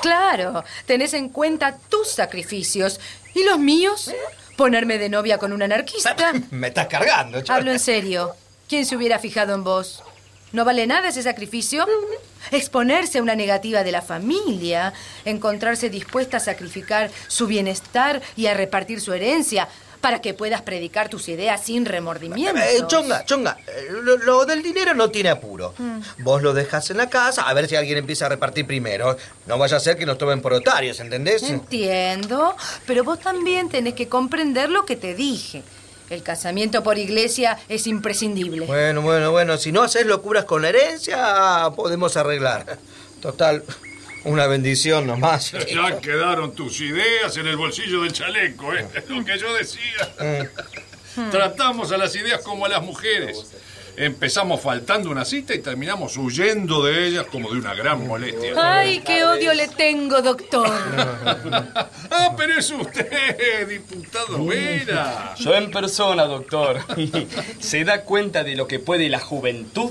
Claro, tenés en cuenta tus sacrificios. ¿Y los míos? ¿Ponerme de novia con un anarquista? Me estás cargando, chonga. Hablo en serio. ¿Quién se hubiera fijado en vos? ¿No vale nada ese sacrificio? Exponerse a una negativa de la familia, encontrarse dispuesta a sacrificar su bienestar y a repartir su herencia para que puedas predicar tus ideas sin remordimiento. Eh, chonga, chonga, eh, lo, lo del dinero no tiene apuro. Mm. Vos lo dejas en la casa a ver si alguien empieza a repartir primero. No vaya a ser que nos tomen por otarios, ¿entendés? Entiendo, pero vos también tenés que comprender lo que te dije. El casamiento por iglesia es imprescindible. Bueno, bueno, bueno, si no haces locuras con la herencia, podemos arreglar. Total, una bendición nomás. Ya quedaron tus ideas en el bolsillo del chaleco, ¿eh? Lo que yo decía. Tratamos a las ideas como a las mujeres. Empezamos faltando una cita y terminamos huyendo de ellas como de una gran molestia. Ay, qué odio le tengo, doctor. Ah, pero es usted, diputado Vera. Yo en persona, doctor. ¿Se da cuenta de lo que puede la juventud?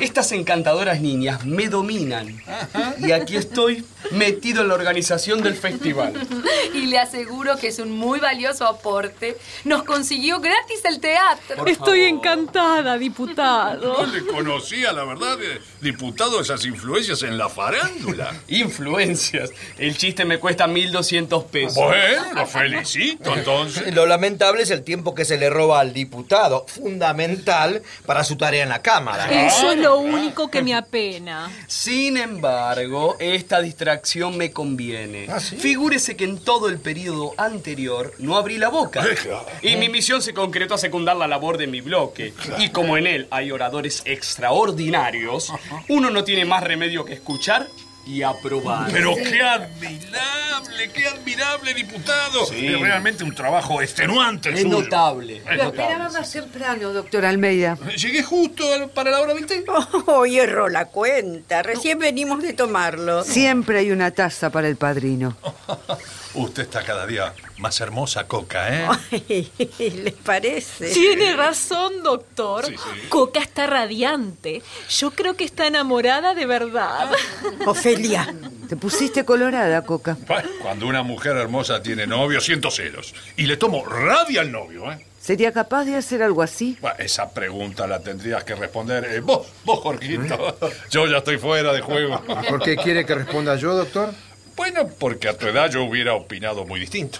Estas encantadoras niñas me dominan. Y aquí estoy, metido en la organización del festival. Y le aseguro que es un muy valioso aporte. Nos consiguió gratis el teatro. Por Estoy favor. encantada, diputado. No le conocía, la verdad, eh, diputado, esas influencias en la farándula. Influencias. El chiste me cuesta 1.200 pesos. Bueno, lo felicito, entonces. Lo lamentable es el tiempo que se le roba al diputado, fundamental para su tarea en la Cámara. Eso es lo único que me apena. Sin embargo, esta distracción me conviene. Figúrese que en todo el periodo anterior no abrí la boca. Y mi misión se concretó a secundar la labor de mi bloque. Y como en él hay oradores extraordinarios, uno no tiene más remedio que escuchar y aprobar. Pero qué admirable, qué admirable diputado. Sí. Es realmente un trabajo extenuante el Es suyo. notable. Lo esperaba más temprano, doctor Almeida. Llegué justo para la hora del té. Hoy erró la cuenta. Recién venimos de tomarlo. Siempre hay una taza para el padrino. Usted está cada día más hermosa, Coca, ¿eh? ¿Les parece? Tiene razón, doctor. Sí, sí. Coca está radiante. Yo creo que está enamorada de verdad. Ofelia. Te pusiste colorada, Coca. Bueno, Cuando una mujer hermosa tiene novio, siento celos. Y le tomo rabia al novio, ¿eh? ¿Sería capaz de hacer algo así? Bah, Esa pregunta la tendrías que responder eh, vos, vos, Jorgito. Yo ya estoy fuera de juego. ¿Por qué quiere que responda yo, doctor? Bueno, porque a tu edad yo hubiera opinado muy distinto.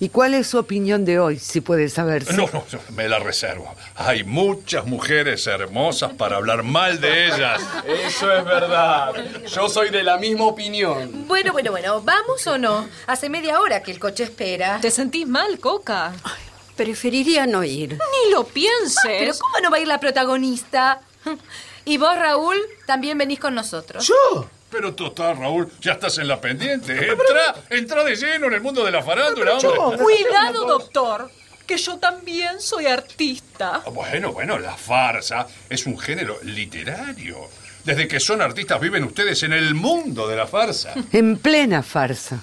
¿Y cuál es su opinión de hoy, si puede saberse? No, no, no, me la reservo. Hay muchas mujeres hermosas para hablar mal de ellas. Eso es verdad. Yo soy de la misma opinión. Bueno, bueno, bueno, ¿vamos o no? Hace media hora que el coche espera. ¿Te sentís mal, Coca? Preferiría no ir. Ni lo pienses. Pero ¿cómo no va a ir la protagonista? Y vos, Raúl, también venís con nosotros. ¿Yo? Pero total, Raúl, ya estás en la pendiente. Entra, entra de lleno en el mundo de la farándula, hombre. Cuidado, doctor, que yo también soy artista. Bueno, bueno, la farsa es un género literario. Desde que son artistas viven ustedes en el mundo de la farsa. En plena farsa.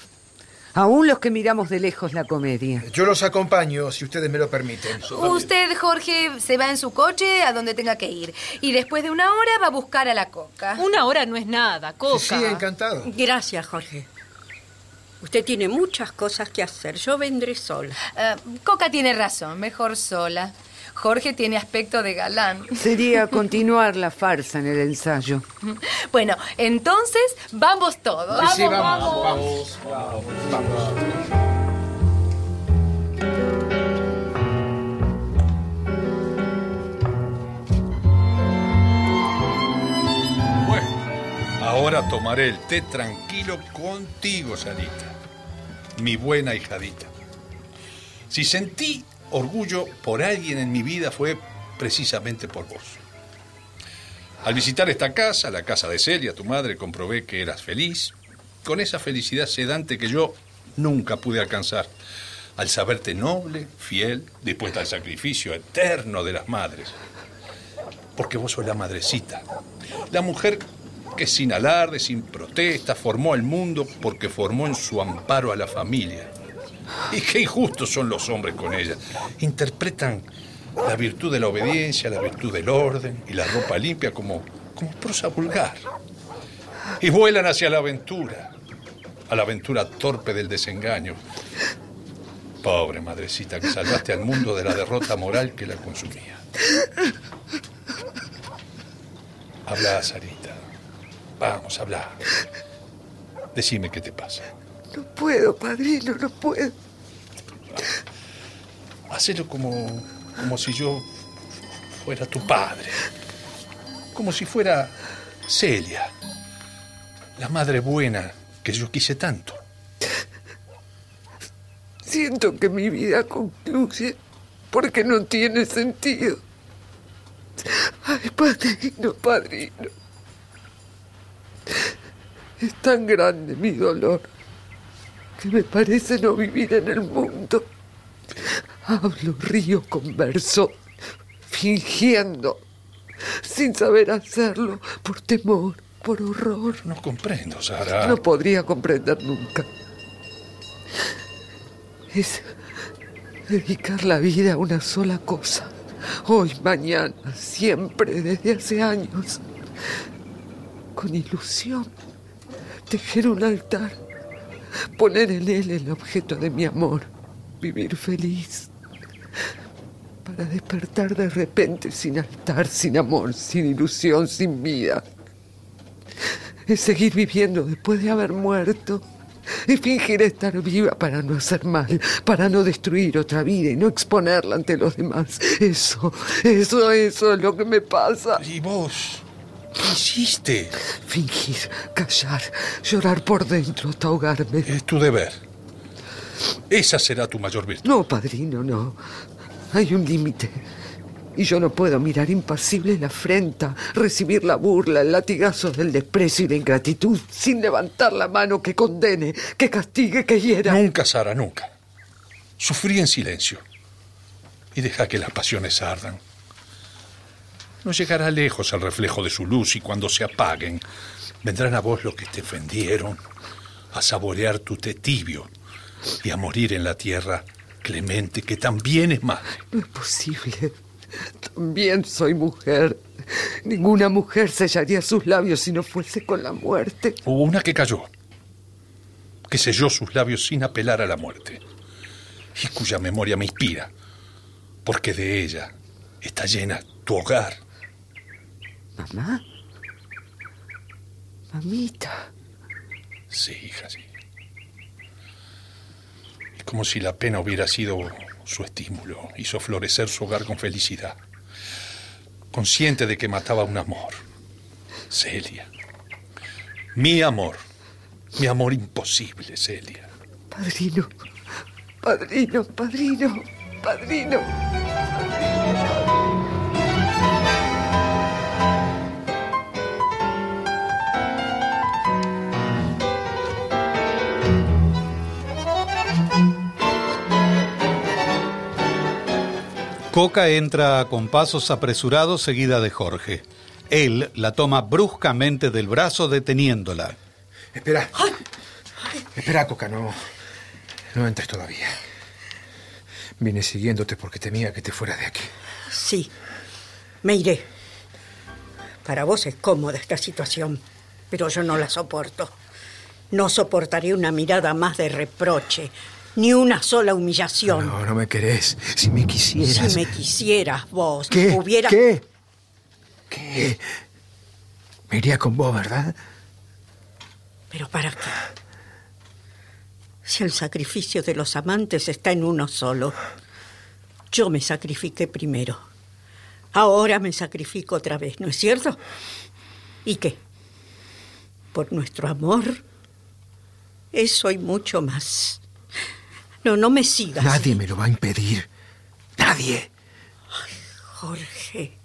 Aún los que miramos de lejos la comedia. Yo los acompaño, si ustedes me lo permiten. Usted, Jorge, se va en su coche a donde tenga que ir. Y después de una hora va a buscar a la coca. Una hora no es nada, coca. Sí, encantado. Gracias, Jorge. Usted tiene muchas cosas que hacer. Yo vendré sola. Ah, coca tiene razón, mejor sola. Jorge tiene aspecto de galán. Sería continuar la farsa en el ensayo. Bueno, entonces vamos todos. Sí, sí, vamos, vamos, vamos, Bueno, ahora tomaré el té tranquilo contigo, Sarita. Mi buena hijadita. Si sentí orgullo por alguien en mi vida fue precisamente por vos. Al visitar esta casa, la casa de Celia, tu madre, comprobé que eras feliz, con esa felicidad sedante que yo nunca pude alcanzar, al saberte noble, fiel, dispuesta al sacrificio eterno de las madres. Porque vos sos la madrecita, la mujer que sin alarde, sin protesta, formó el mundo porque formó en su amparo a la familia. Y qué injustos son los hombres con ella. Interpretan la virtud de la obediencia, la virtud del orden y la ropa limpia como, como prosa vulgar. Y vuelan hacia la aventura, a la aventura torpe del desengaño. Pobre madrecita que salvaste al mundo de la derrota moral que la consumía. Habla, Sarita. Vamos, habla. Decime qué te pasa. No puedo, padrino, no puedo. Hacelo como, como si yo fuera tu padre. Como si fuera Celia, la madre buena que yo quise tanto. Siento que mi vida concluye porque no tiene sentido. Ay, padrino, padrino. Es tan grande mi dolor que me parece no vivir en el mundo. Hablo, río, converso, fingiendo, sin saber hacerlo, por temor, por horror. No comprendo, Sara. No podría comprender nunca. Es dedicar la vida a una sola cosa. Hoy, mañana, siempre, desde hace años. Con ilusión. Tejer un altar. Poner en él el objeto de mi amor. Vivir feliz. Para despertar de repente sin altar, sin amor, sin ilusión, sin vida. Es seguir viviendo después de haber muerto. Y fingir estar viva para no hacer mal, para no destruir otra vida y no exponerla ante los demás. Eso, eso, eso es lo que me pasa. ¿Y vos? ¿Qué hiciste? Fingir, callar, llorar por dentro hasta ahogarme. Es tu deber. Esa será tu mayor virtud. No, padrino, no. Hay un límite. Y yo no puedo mirar impasible la afrenta, recibir la burla, el latigazo del desprecio y la ingratitud, sin levantar la mano que condene, que castigue, que hiera. Nunca, Sara, nunca. Sufrí en silencio. Y deja que las pasiones ardan. No llegará lejos el reflejo de su luz y cuando se apaguen, vendrán a vos los que te ofendieron, a saborear tu té tibio y a morir en la tierra clemente, que también es madre. No es posible. También soy mujer. Ninguna mujer sellaría sus labios si no fuese con la muerte. Hubo una que cayó, que selló sus labios sin apelar a la muerte, y cuya memoria me inspira, porque de ella está llena tu hogar. ¿Mamá? Mamita. Sí, hija, sí. Es como si la pena hubiera sido su estímulo, hizo florecer su hogar con felicidad, consciente de que mataba un amor. Celia. Mi amor. Mi amor imposible, Celia. Padrino. Padrino, padrino. padrino. Coca entra con pasos apresurados seguida de Jorge. Él la toma bruscamente del brazo deteniéndola. Espera. Espera, Coca, no. No entres todavía. Vine siguiéndote porque temía que te fueras de aquí. Sí, me iré. Para vos es cómoda esta situación, pero yo no la soporto. No soportaré una mirada más de reproche, ni una sola humillación. No, no me querés. Si me quisieras. Si me quisieras vos, ¿Qué? hubiera... ¿Qué? ¿Qué? Me iría con vos, ¿verdad? ¿Pero para qué? Si el sacrificio de los amantes está en uno solo. Yo me sacrifiqué primero. Ahora me sacrifico otra vez, ¿no es cierto? ¿Y qué? Por nuestro amor. Eso y mucho más. No, no me sigas. Nadie me lo va a impedir. Nadie. Jorge.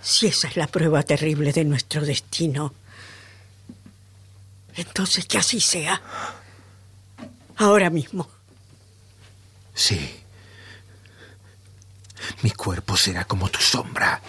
Si esa es la prueba terrible de nuestro destino, entonces que así sea. Ahora mismo. Sí. Mi cuerpo será como tu sombra.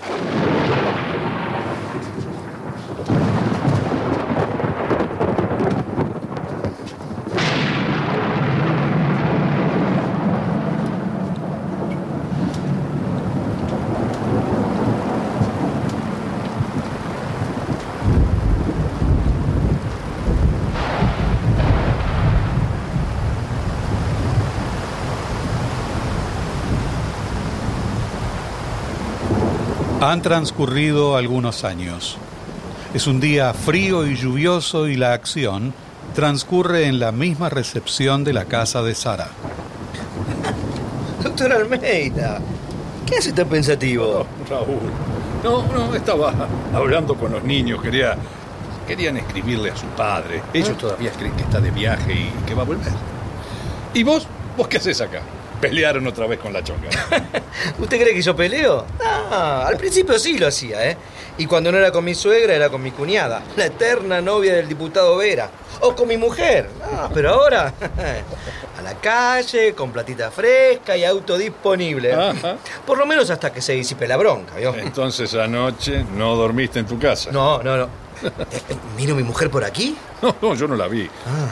Han transcurrido algunos años. Es un día frío y lluvioso y la acción transcurre en la misma recepción de la casa de Sara. Doctor Almeida, ¿qué hace tan pensativo? Raúl. No, no, estaba hablando con los niños. Quería, querían escribirle a su padre. Ellos todavía creen que está de viaje y que va a volver. ¿Y vos? ¿Vos qué haces acá? Pelearon otra vez con la chonga. ¿Usted cree que yo peleo? No, al principio sí lo hacía, ¿eh? Y cuando no era con mi suegra, era con mi cuñada, la eterna novia del diputado Vera. O con mi mujer. No, pero ahora, a la calle, con platita fresca y auto disponible. Ajá. Por lo menos hasta que se disipe la bronca, ¿vio? Entonces anoche no dormiste en tu casa. No, no, no. Eh, eh, ¿Vino mi mujer por aquí? No, no, yo no la vi.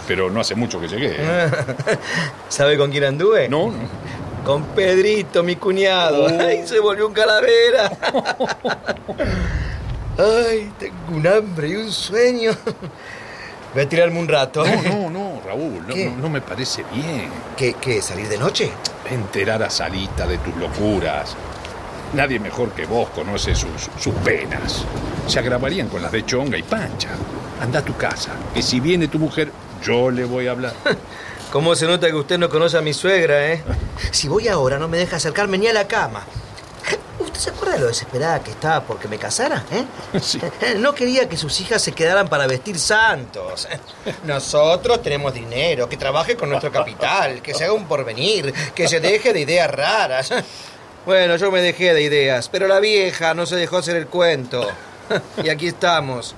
Pero no hace mucho que llegué. ¿eh? ¿Sabe con quién anduve? No, no. Con Pedrito, mi cuñado. Oh. Ay, se volvió un calavera. Ay, tengo un hambre y un sueño. Voy a tirarme un rato. No, no, no, Raúl, no, ¿Qué? no, no me parece bien. ¿Qué, qué? ¿Salir de noche? Enterar a Sarita de tus locuras. Nadie mejor que vos conoce sus, sus penas. Se agravarían con las de Chonga y Pancha. Anda a tu casa, que si viene tu mujer, yo le voy a hablar. ¿Cómo se nota que usted no conoce a mi suegra, eh? Si voy ahora, no me deja acercarme ni a la cama. ¿Usted se acuerda de lo desesperada que estaba porque me casara? ¿eh? Sí. No quería que sus hijas se quedaran para vestir santos. Nosotros tenemos dinero, que trabaje con nuestro capital, que se haga un porvenir, que se deje de ideas raras. Bueno, yo me dejé de ideas, pero la vieja no se dejó hacer el cuento. Y aquí estamos.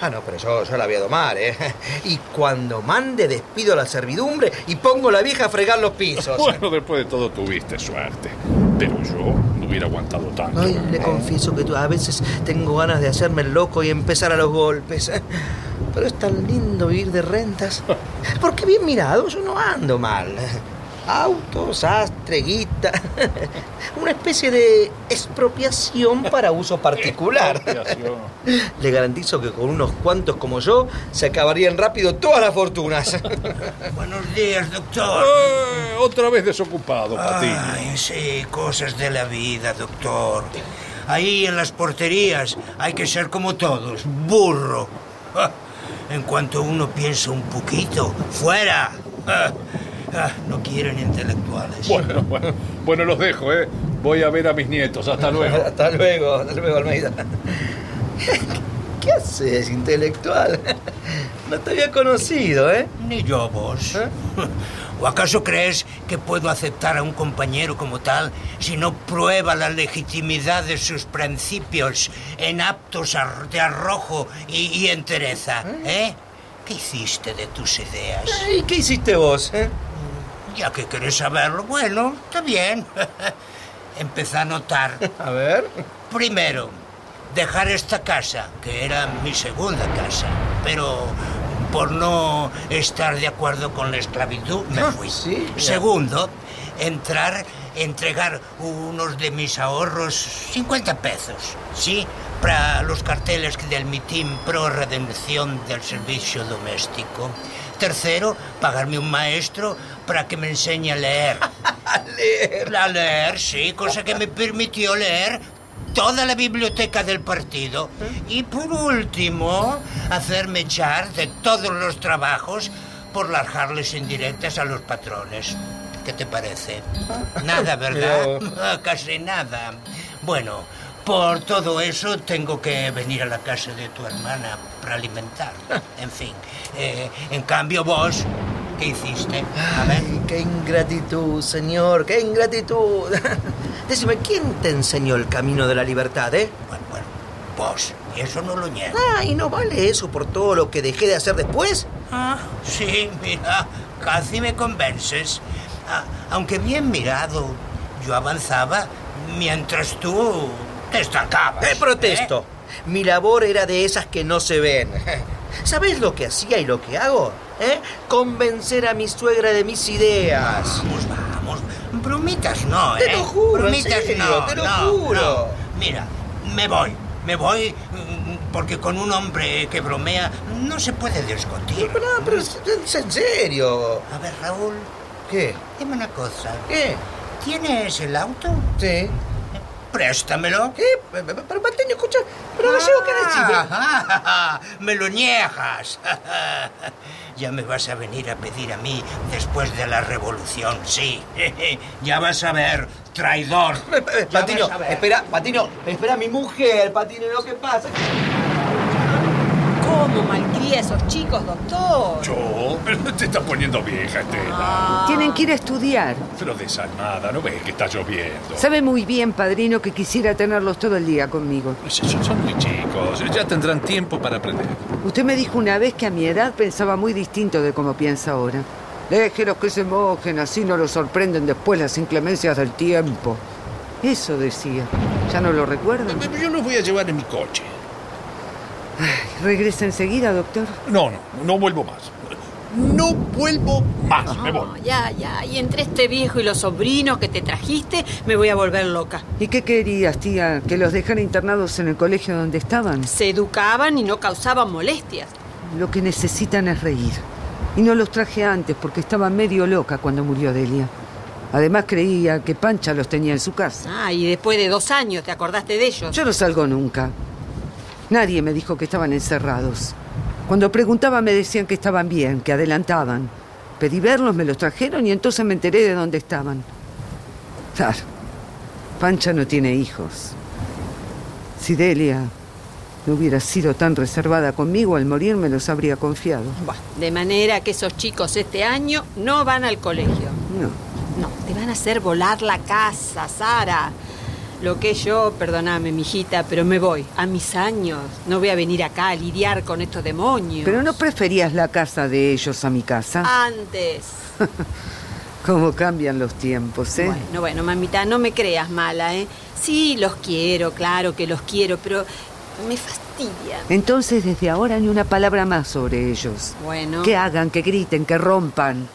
Ah, no, pero yo, yo la voy a domar, ¿eh? Y cuando mande despido a la servidumbre y pongo a la vieja a fregar los pisos. Bueno, después de todo tuviste suerte. Pero yo no hubiera aguantado tanto. Ay, le confieso que a veces tengo ganas de hacerme el loco y empezar a los golpes. Pero es tan lindo vivir de rentas. Porque bien mirado, yo no ando mal. Autos, sastre, guita. Una especie de expropiación para uso particular. Expropiación. Le garantizo que con unos cuantos como yo se acabarían rápido todas las fortunas. Buenos días, doctor. Eh, otra vez desocupado, Patiño. Ay, sí, cosas de la vida, doctor. Ahí en las porterías hay que ser como todos, burro. En cuanto uno piensa un poquito, fuera. Ah, No quieren intelectuales. Bueno, bueno, bueno, los dejo, ¿eh? Voy a ver a mis nietos. Hasta luego. Hasta luego, hasta luego, Almeida. ¿Qué haces, intelectual? No te había conocido, ¿eh? Ni yo vos. ¿O acaso crees que puedo aceptar a un compañero como tal si no prueba la legitimidad de sus principios en aptos de arrojo y, y entereza? ¿Eh? ¿Qué hiciste de tus ideas? ¿Y qué hiciste vos, eh? Ya que querés saberlo, bueno, está bien. Empecé a notar. A ver. Primero, dejar esta casa, que era mi segunda casa, pero por no estar de acuerdo con la esclavitud me Ah, fui. sí. Segundo, entrar, entregar unos de mis ahorros, 50 pesos, ¿sí? Para los carteles del mitin pro redención del servicio doméstico. Tercero, pagarme un maestro para que me enseñe a leer. A leer. A leer, sí, cosa que me permitió leer toda la biblioteca del partido. Y por último, hacerme echar de todos los trabajos por largarles indirectas a los patrones. ¿Qué te parece? Nada, ¿verdad? Casi nada. Bueno, por todo eso tengo que venir a la casa de tu hermana para alimentar. En fin. eh, en cambio, vos, ¿qué hiciste? A ver. Ay, qué ingratitud, señor, qué ingratitud. Decime, ¿quién te enseñó el camino de la libertad, eh? Bueno, bueno, vos. Eso no lo niego. Ah, ¿y no vale eso por todo lo que dejé de hacer después? Ah, sí, mira, casi me convences. Ah, aunque bien mirado, yo avanzaba mientras tú te estancabas. Eh, protesto. Mi labor era de esas que no se ven. ¿Sabés lo que hacía y lo que hago? ¿Eh? Convencer a mi suegra de mis ideas. Vamos, vamos. Bromitas no, Te ¿eh? lo juro, en Bromitas serio, no, te lo no, juro. no. Mira, me voy. Me voy porque con un hombre que bromea no se puede discutir. No, pero es, es en serio. A ver, Raúl, ¿Qué? dime una cosa. ¿Qué? ¿Tienes el auto? Sí. Préstamelo. ¿Qué? Pero, pero, Mateño, escucha. Pero gallego, ¿qué decís? Ah, me lo niegas. Ya me vas a venir a pedir a mí después de la revolución, sí. Ya vas a ver, traidor. Ya Patino, espera, Patino, espera a mi mujer, Patino, lo que pasa. ¿Cómo malcría a esos chicos, doctor? Yo, pero te estás poniendo vieja, Estela. Tienen que ir a estudiar. Pero desalmada, ¿no ves que está lloviendo? Sabe muy bien, padrino, que quisiera tenerlos todo el día conmigo. Son son muy chicos, ya tendrán tiempo para aprender. Usted me dijo una vez que a mi edad pensaba muy distinto de cómo piensa ahora. Déjelos que se mojen, así no los sorprenden después las inclemencias del tiempo. Eso decía. ¿Ya no lo recuerdan? Yo los voy a llevar en mi coche. ¿Regresa enseguida, doctor? No, no, no vuelvo más. No vuelvo más, me voy. No, ya, ya. Y entre este viejo y los sobrinos que te trajiste, me voy a volver loca. ¿Y qué querías, tía? ¿Que los dejara internados en el colegio donde estaban? Se educaban y no causaban molestias. Lo que necesitan es reír. Y no los traje antes porque estaba medio loca cuando murió Delia. Además creía que Pancha los tenía en su casa. Ah, y después de dos años te acordaste de ellos. Yo no salgo nunca. Nadie me dijo que estaban encerrados. Cuando preguntaba me decían que estaban bien, que adelantaban. Pedí verlos, me los trajeron y entonces me enteré de dónde estaban. Claro, Pancha no tiene hijos. Si Delia no hubiera sido tan reservada conmigo, al morir me los habría confiado. De manera que esos chicos este año no van al colegio. No. No, te van a hacer volar la casa, Sara. Lo que yo, perdóname, mijita, pero me voy. A mis años. No voy a venir acá a lidiar con estos demonios. Pero no preferías la casa de ellos a mi casa. Antes. Cómo cambian los tiempos, ¿eh? Bueno, bueno, mamita, no me creas mala, ¿eh? Sí, los quiero, claro que los quiero, pero me fastidia. Entonces, desde ahora ni una palabra más sobre ellos. Bueno. Que hagan, que griten, que rompan.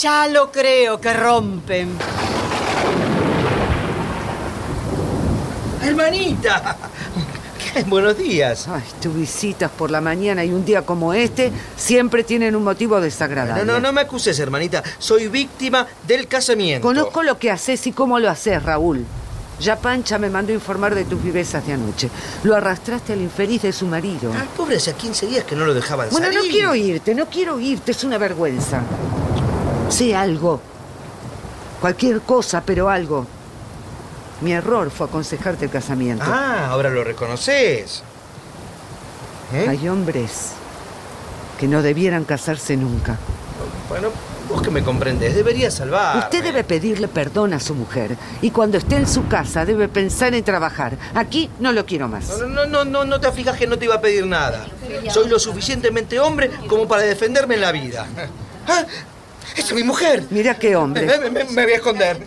Ya lo creo que rompen. ¡Hermanita! ¿Qué? Buenos días. Ay, tus visitas por la mañana y un día como este siempre tienen un motivo desagradable. No, no, no me acuses, hermanita. Soy víctima del casamiento. Conozco lo que haces y cómo lo haces, Raúl. Ya Pancha me mandó informar de tus vivezas de anoche. Lo arrastraste al infeliz de su marido. Ah, pobre, hace 15 días que no lo dejaban bueno, salir. no quiero irte, no quiero irte, es una vergüenza. Sé algo. Cualquier cosa, pero algo. Mi error fue aconsejarte el casamiento. Ah, ahora lo reconoces. ¿Eh? Hay hombres que no debieran casarse nunca. Bueno, vos que me comprendés, debería salvar. Usted debe pedirle perdón a su mujer y cuando esté en su casa debe pensar en trabajar. Aquí no lo quiero más. No, no, no, no, no te fijas que no te iba a pedir nada. Soy lo suficientemente hombre como para defenderme en la vida. ¡Ah! ¡Esa es mi mujer! Mira qué hombre. Me, me- me voy a esconder.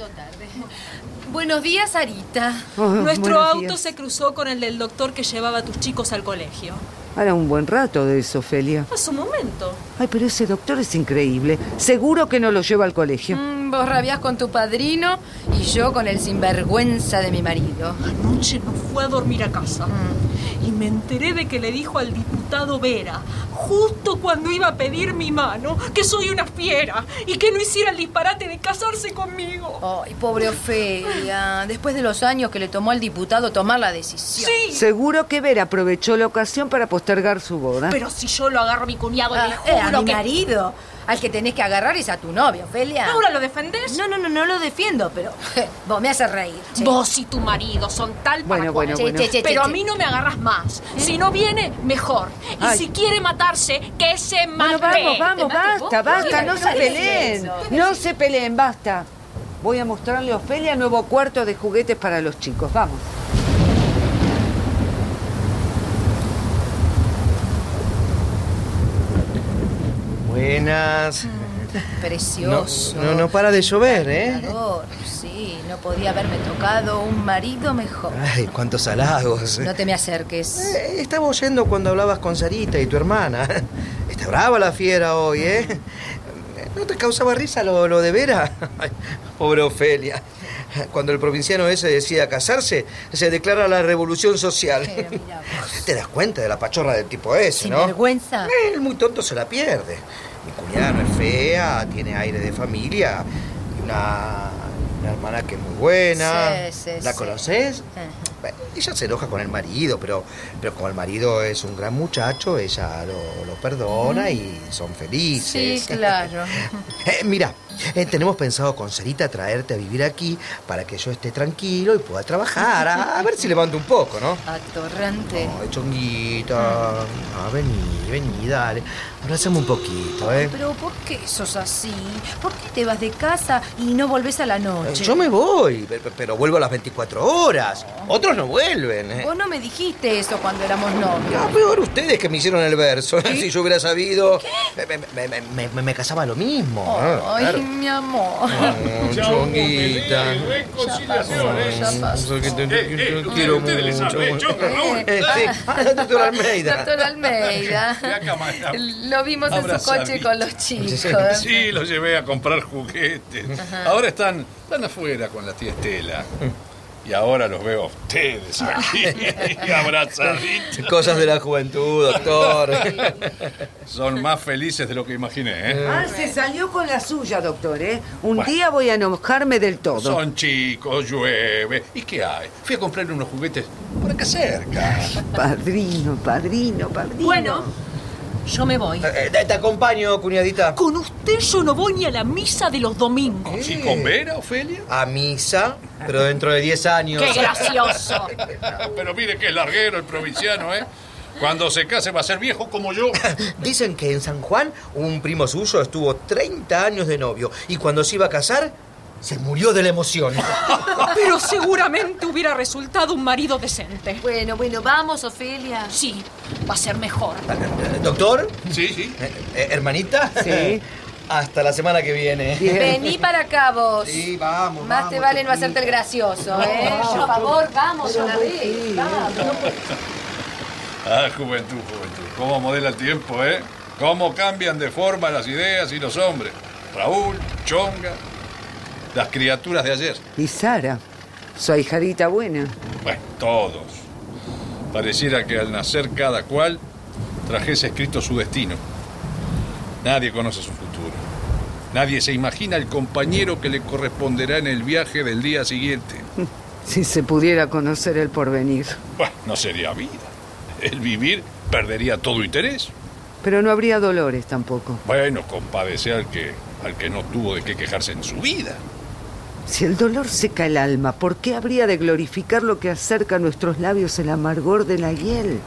Buenos días, Sarita. Oh, Nuestro auto días. se cruzó con el del doctor que llevaba a tus chicos al colegio. Hará un buen rato de eso, Ofelia. A su momento. Ay, pero ese doctor es increíble. Seguro que no lo lleva al colegio. Mm, vos rabiás con tu padrino y yo con el sinvergüenza de mi marido. Anoche no fue a dormir a casa. Y me enteré de que le dijo al diputado Vera, justo cuando iba a pedir mi mano, que soy una fiera y que no hiciera el disparate de casarse conmigo. Ay, pobre Ofelia. Después de los años que le tomó al diputado tomar la decisión. Seguro que Vera aprovechó la ocasión para postergar su boda. Pero si yo lo agarro a mi cuñado, Ah, le eh, a juro mi que... marido. Al que tenés que agarrar es a tu novio, Ofelia. ¿Ahora lo defendés? No, no, no, no lo defiendo, pero vos me haces reír. che. Vos y tu marido son tal para Bueno, cual. bueno, bueno. Che, che, Pero a che. mí no me agarras más. Si no viene, mejor. Y Ay. si quiere matarse, que se mate. Bueno, vamos, vamos, basta, vos, basta, no se ¿qué es peleen. No se peleen, basta. Voy a mostrarle a Ofelia nuevo cuarto de juguetes para los chicos. Vamos. Buenas. No, Precioso. no, no para de llover, ¿eh? Sí, no podía haberme tocado un marido mejor. Ay, cuántos halagos. No te me acerques. Eh, estaba oyendo cuando hablabas con Sarita y tu hermana. Está brava la fiera hoy, ¿eh? ¿No te causaba risa lo, lo de Vera? Ay, pobre Ofelia. Cuando el provinciano ese decida casarse, se declara la revolución social. Pero. Te das cuenta de la pachorra del tipo ese, Sin ¿no? vergüenza. El muy tonto se la pierde. Mi cuñada no es fea, tiene aire de familia y una, una hermana que es muy buena. Sí, sí, ¿La sí. conoces? Bueno, ella se enoja con el marido, pero, pero como el marido es un gran muchacho, ella lo, lo perdona y son felices. Sí, claro. Eh, mira, eh, tenemos pensado con Sarita traerte a vivir aquí para que yo esté tranquilo y pueda trabajar. A, a ver si levanto un poco, ¿no? Atorrante. Ay, chonguita. Ah, vení, vení, dale. Abrázame un poquito, ¿eh? Pero ¿por qué sos así? ¿Por qué te vas de casa y no volvés a la Eh, noche? Yo me voy, pe- pe- pero vuelvo a las 24 horas. Otros no vuelven. ¿eh? Vos no me dijiste eso cuando éramos novios. Ah, peor ustedes que me hicieron el verso. Si yo hubiera sabido, me, me- me- me- me- me casaba lo mismo. ¿no? Ay, Claro. Mi amor. Oh, chonguita. Ya pasó. Te- te- te- Eh, eh, quiero mucho. Eh, sí. Ah, doctor Almeida. Doctor Almeida. Lo vimos en su coche con los chicos. Sí, los llevé a comprar juguetes. Ahora están, están afuera con la tía Estela. Y ahora los veo a ustedes aquí, abrazaditos. Cosas de la juventud, doctor. Son más felices de lo que imaginé, ¿eh? Ah, se salió con la suya, doctor, ¿eh? Un Bueno. día voy a enojarme del todo. Son chicos, llueve. ¿Y qué hay? Fui a comprarle unos juguetes por acá cerca. Padrino, padrino, padrino. Bueno, yo me voy. Eh, te, te acompaño, cuñadita. Con usted yo no voy ni a la misa de los domingos. ¿Sí con Vera, Ofelia? A misa, pero dentro de 10 años. ¡Qué gracioso! Pero mire que es larguero el provinciano, ¿eh? Cuando se case va a ser viejo como yo. Dicen que en San Juan un primo suyo estuvo 30 años de novio y cuando se iba a casar se murió de la emoción. Pero seguramente hubiera resultado un marido decente. Bueno, bueno, vamos, Ofelia. Sí, va a ser mejor. Doctor, Sí, sí. Eh, eh, hermanita. Sí. Hasta la semana que viene. Bien. Vení para acá vos. Sí, vamos. Más vamos, te vale no hacerte el gracioso, ¿eh? Por favor, vamos una vez. Vamos. Ah, juventud, juventud. ¿Cómo modela el tiempo, eh? ¿Cómo cambian de forma las ideas y los hombres? Raúl, Chonga, las criaturas de ayer. Y Sara, su ahijadita buena. Bueno, todos. Pareciera que al nacer cada cual trajese escrito su destino. Nadie conoce su futuro. Nadie se imagina el compañero que le corresponderá en el viaje del día siguiente. Si se pudiera conocer el porvenir. Bueno, no sería vida. El vivir perdería todo interés. Pero no habría dolores tampoco. Bueno, compadece al que, al que no tuvo de qué quejarse en su vida. Si el dolor seca el alma, ¿por qué habría de glorificar lo que acerca a nuestros labios el amargor de la hiel?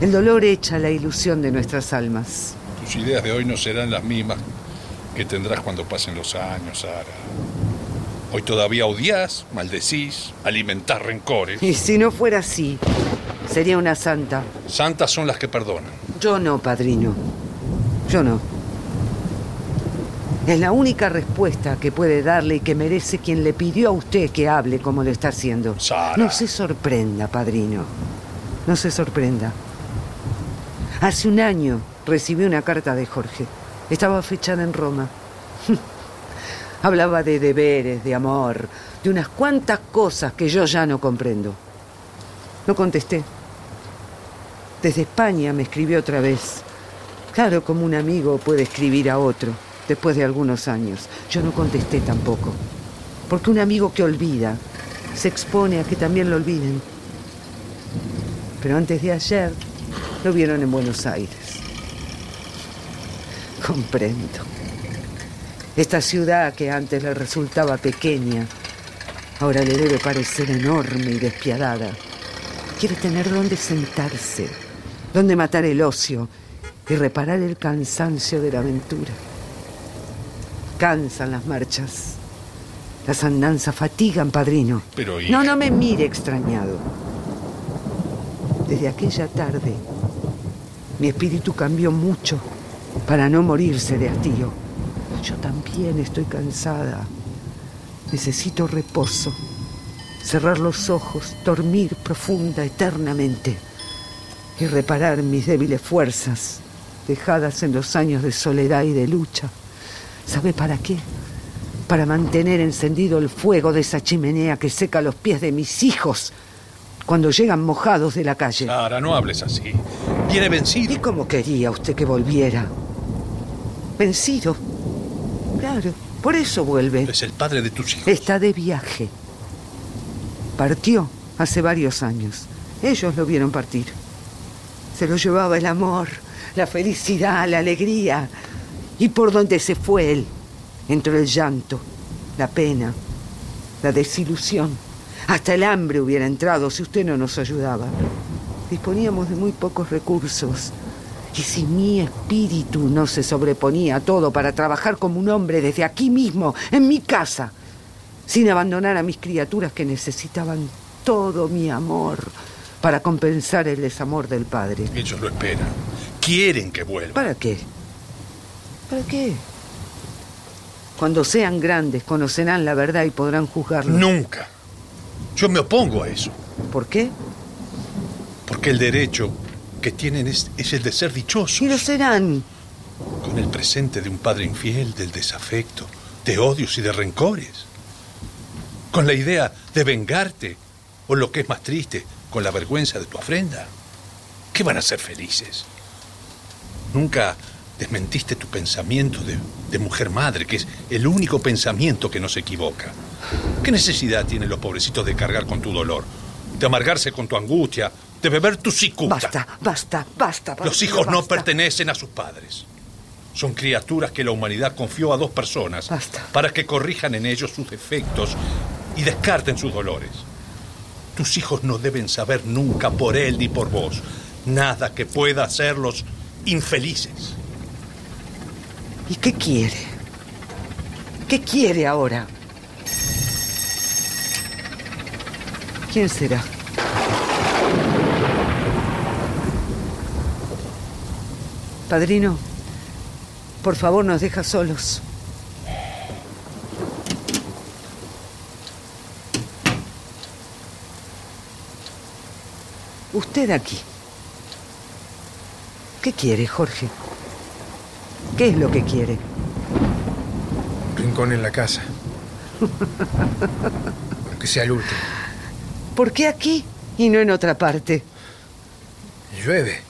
El dolor echa la ilusión de nuestras almas. Tus ideas de hoy no serán las mismas que tendrás cuando pasen los años, Sara. Hoy todavía odias, maldecís, alimentás rencores. Y si no fuera así, sería una santa. Santas son las que perdonan. Yo no, padrino. Yo no. Es la única respuesta que puede darle y que merece quien le pidió a usted que hable como lo está haciendo. Sara. No se sorprenda, padrino. No se sorprenda. Hace un año recibí una carta de Jorge. Estaba fechada en Roma. Hablaba de deberes, de amor, de unas cuantas cosas que yo ya no comprendo. No contesté. Desde España me escribió otra vez. Claro, como un amigo puede escribir a otro después de algunos años. Yo no contesté tampoco. Porque un amigo que olvida se expone a que también lo olviden. Pero antes de ayer lo vieron en Buenos Aires. Comprendo. Esta ciudad que antes le resultaba pequeña, ahora le debe parecer enorme y despiadada. Quiere tener donde sentarse, donde matar el ocio y reparar el cansancio de la aventura. Cansan las marchas. Las andanzas fatigan, padrino. Pero, No, no me mire extrañado. Desde aquella tarde, mi espíritu cambió mucho para no morirse de hastío. Yo también estoy cansada. Necesito reposo. Cerrar los ojos, dormir profunda, eternamente. Y reparar mis débiles fuerzas, dejadas en los años de soledad y de lucha. ¿Sabe para qué? Para mantener encendido el fuego de esa chimenea que seca los pies de mis hijos cuando llegan mojados de la calle. Sara, no hables así. Viene vencido. ¿Y cómo quería usted que volviera? Vencido. Claro, por eso vuelve. Es el padre de tus hijos. Está de viaje. Partió hace varios años. Ellos lo vieron partir. Se lo llevaba el amor, la felicidad, la alegría. Y por donde se fue él, entró el llanto, la pena, la desilusión. Hasta el hambre hubiera entrado si usted no nos ayudaba. Disponíamos de muy pocos recursos. Y si mi espíritu no se sobreponía a todo para trabajar como un hombre desde aquí mismo, en mi casa, sin abandonar a mis criaturas que necesitaban todo mi amor para compensar el desamor del padre. Ellos lo esperan. Quieren que vuelva. ¿Para qué? ¿Para qué? Cuando sean grandes conocerán la verdad y podrán juzgarlo. Nunca. Yo me opongo a eso. ¿Por qué? Porque el derecho que tienen es, es el de ser dichosos. Y lo serán. Con el presente de un padre infiel, del desafecto, de odios y de rencores. Con la idea de vengarte, o lo que es más triste, con la vergüenza de tu ofrenda. ¿Qué van a ser felices? Nunca desmentiste tu pensamiento de, de mujer madre, que es el único pensamiento que no se equivoca. ¿Qué necesidad tienen los pobrecitos de cargar con tu dolor? De amargarse con tu angustia, de beber tu cicuta. Basta, basta, basta. Los padrino, hijos no basta. pertenecen a sus padres. Son criaturas que la humanidad confió a dos personas Basta. para que corrijan en ellos sus defectos y descarten sus dolores. Tus hijos no deben saber nunca por él ni por vos nada que pueda hacerlos infelices. ¿Y qué quiere? ¿Qué quiere ahora? ¿Quién será? Padrino, por favor nos deja solos. Usted aquí. ¿Qué quiere, Jorge? ¿Qué es lo que quiere? Rincón en la casa. Aunque sea el último. ¿Por qué aquí y no en otra parte? Llueve.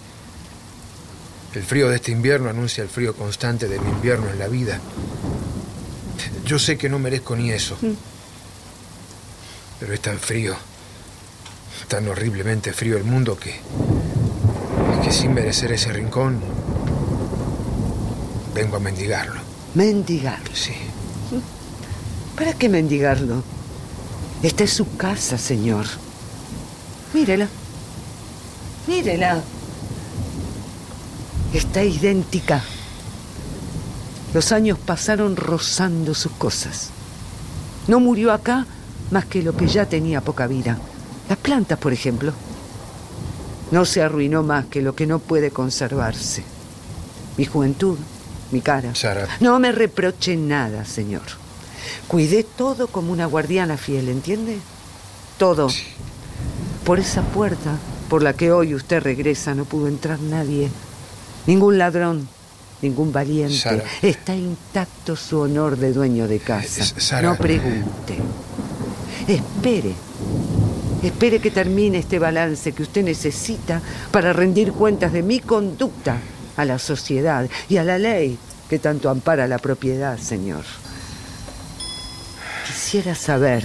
El frío de este invierno anuncia el frío constante del invierno en la vida. Yo sé que no merezco ni eso. Pero es tan frío, tan horriblemente frío el mundo que. que sin merecer ese rincón. Vengo a mendigarlo. Mendigarlo. Sí. ¿Para qué mendigarlo? Esta es su casa, señor. Mírela. Mírela. Está idéntica. Los años pasaron rozando sus cosas. No murió acá más que lo que ya tenía poca vida. Las plantas, por ejemplo. No se arruinó más que lo que no puede conservarse. Mi juventud, mi cara. Sara. No me reproche nada, señor. Cuidé todo como una guardiana fiel, ¿entiende? Todo. Por esa puerta por la que hoy usted regresa no pudo entrar nadie. Ningún ladrón, ningún valiente. Sara. Está intacto su honor de dueño de casa. Sara. No pregunte. Espere. Espere que termine este balance que usted necesita para rendir cuentas de mi conducta a la sociedad y a la ley que tanto ampara la propiedad, señor. Quisiera saber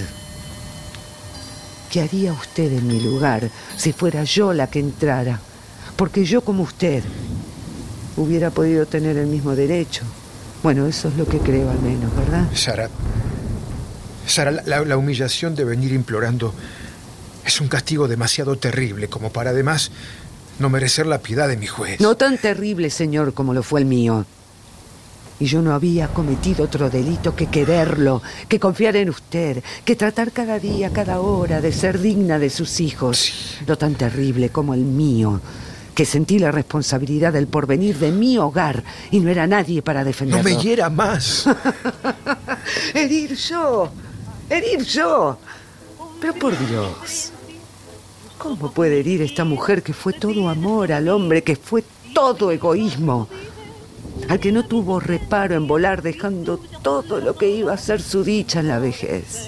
qué haría usted en mi lugar si fuera yo la que entrara, porque yo como usted hubiera podido tener el mismo derecho. Bueno, eso es lo que creo al menos, ¿verdad? Sara. Sara, la- la, la humillación de venir implorando es un castigo demasiado terrible como para además no merecer la piedad de mi juez. No tan terrible, señor, como lo fue el mío. Y yo no había cometido otro delito que quererlo, que confiar en usted, que tratar cada día, cada hora de ser digna de sus hijos. No tan terrible como el mío, que sentí la responsabilidad del porvenir de mi hogar y no era nadie para defenderlo. No me hiera más. Herir yo, herir yo. Pero por Dios, ¿cómo puede herir esta mujer que fue todo amor al hombre, que fue todo egoísmo? Al que no tuvo reparo en volar dejando todo lo que iba a ser su dicha en la vejez.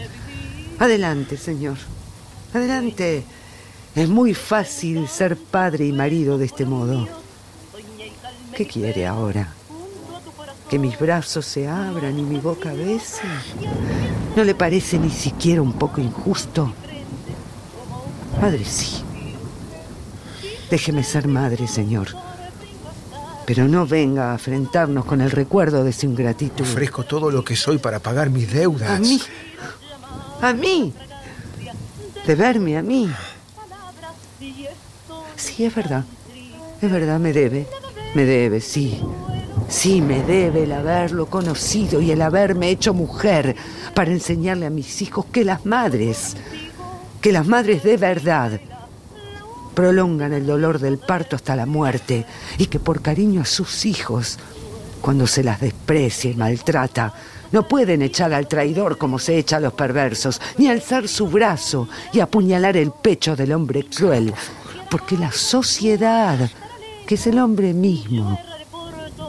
Adelante, señor. Adelante. Es muy fácil ser padre y marido de este modo. ¿Qué quiere ahora? ¿Que mis brazos se abran y mi boca bese? ¿No le parece ni siquiera un poco injusto? Madre, sí. Déjeme ser madre, señor. Pero no venga a enfrentarnos con el recuerdo de su ingratitud. Ofrezco todo lo que soy para pagar mis deudas. A mí. A mí. De verme a mí. Sí, es verdad. Es verdad, me debe. Me debe, sí. Sí, me debe el haberlo conocido y el haberme hecho mujer para enseñarle a mis hijos que las madres, que las madres de verdad, prolongan el dolor del parto hasta la muerte y que por cariño a sus hijos, cuando se las desprecia y maltrata, no pueden echar al traidor como se echa a los perversos, ni alzar su brazo y apuñalar el pecho del hombre cruel, porque la sociedad, que es el hombre mismo,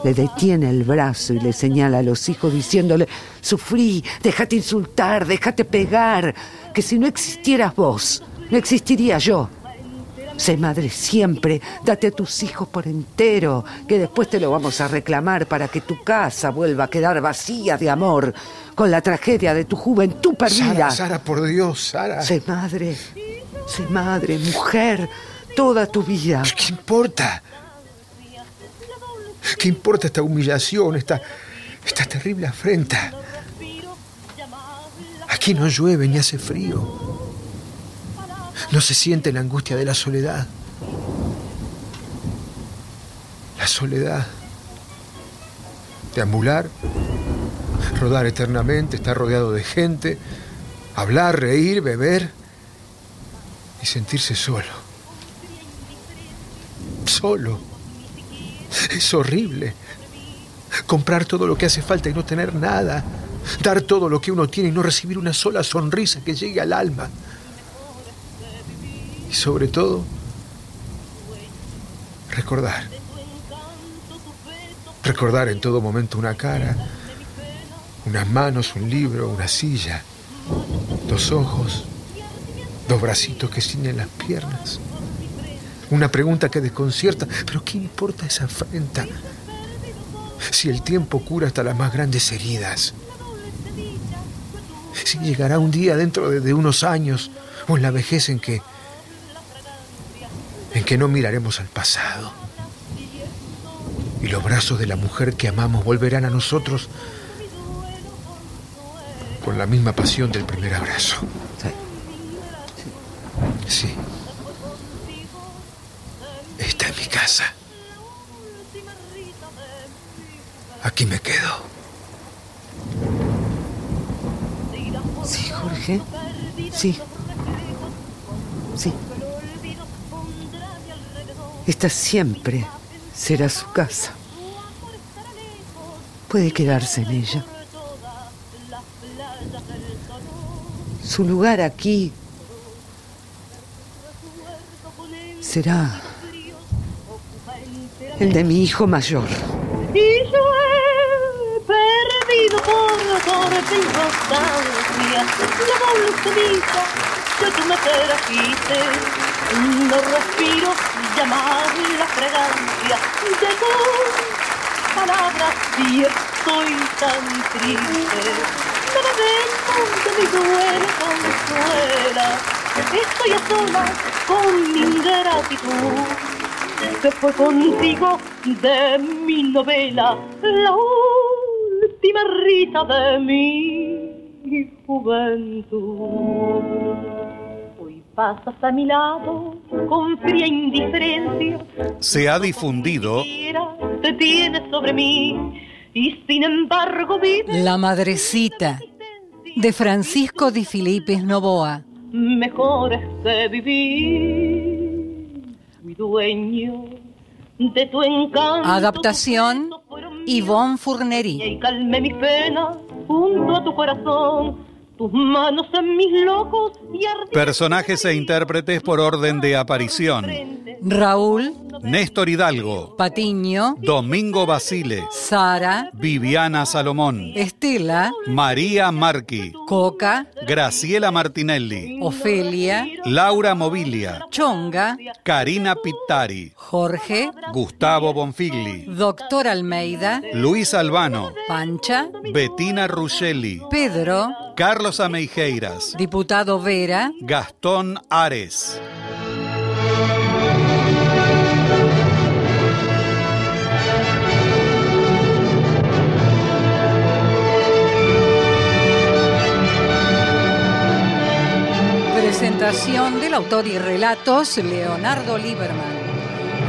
le detiene el brazo y le señala a los hijos diciéndole, sufrí, déjate insultar, déjate pegar, que si no existieras vos, no existiría yo. Sé madre siempre, date a tus hijos por entero, que después te lo vamos a reclamar para que tu casa vuelva a quedar vacía de amor, con la tragedia de tu juventud perdida. Sara, Sara, por Dios, Sara. Sé madre, sé madre, mujer, toda tu vida. ¿Qué importa? ¿Qué importa esta humillación, esta, esta terrible afrenta? Aquí no llueve ni hace frío. No se siente la angustia de la soledad. La soledad. Deambular, rodar eternamente, estar rodeado de gente, hablar, reír, beber y sentirse solo. Solo. Es horrible. Comprar todo lo que hace falta y no tener nada. Dar todo lo que uno tiene y no recibir una sola sonrisa que llegue al alma. Y sobre todo, recordar. Recordar en todo momento una cara, unas manos, un libro, una silla, dos ojos, dos bracitos que ciñen las piernas. Una pregunta que desconcierta, pero ¿qué importa esa afrenta? Si el tiempo cura hasta las más grandes heridas. Si llegará un día dentro de, de unos años o en la vejez en que en que no miraremos al pasado. Y los brazos de la mujer que amamos volverán a nosotros con la misma pasión del primer abrazo. Sí. Esta es mi casa. Aquí me quedo. Sí, Jorge. Sí. Sí. Esta siempre será su casa. Puede quedarse en ella. Su lugar aquí será el de mi hijo mayor. Y yo he perdido por corte inconstancia la bolsonita que tú me trajiste. No respiro ya más la fragancia de tus palabras y estoy tan triste. Nada de mi duele consuela. Estoy a solas con mi ingratitud que fue contigo de mi novela, la última risa de mi juventud. Hoy pasas a mi lado con fría indiferencia, Se ha difundido te tienes sobre mí y sin embargo vives La Madrecita, de Francisco Di Filipis Novoa. mejor es que vivir. Fui dueño de tu encanto. Adaptación, Yvonne Fourneri. y calmé mi pena junto a tu corazón. Tus manos en mis locos personajes e intérpretes por orden de aparición. Raúl, Néstor Hidalgo, Patiño, Domingo Basile, Sara, Viviana Salomón, Estela, María Marqui, Coca, Graciela Martinelli, Ofelia, Laura Mobilia, Chonga, Karina Pittari, Jorge, Gustavo Bonfigli, Doctor Almeida, Luis Albano, Pancha, Bettina Ruscelli, Pedro, Carlos Ameijeiras, Diputado Gastón Ares. Presentación del autor y relatos Leonardo Lieberman.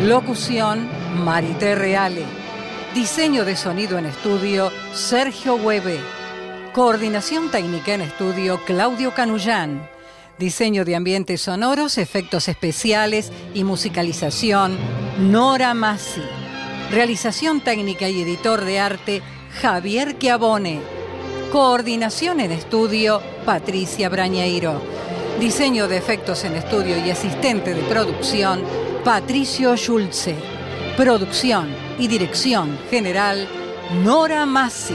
Locución Marité Reale. Diseño de sonido en estudio Sergio Hueve. Coordinación técnica en estudio Claudio Canullán. Diseño de ambientes sonoros, efectos especiales y musicalización Nora Massi. Realización técnica y editor de arte Javier Chiavone. Coordinación en estudio Patricia Brañeiro. Diseño de efectos en estudio y asistente de producción Patricio Schulze. Producción y dirección general Nora Massi.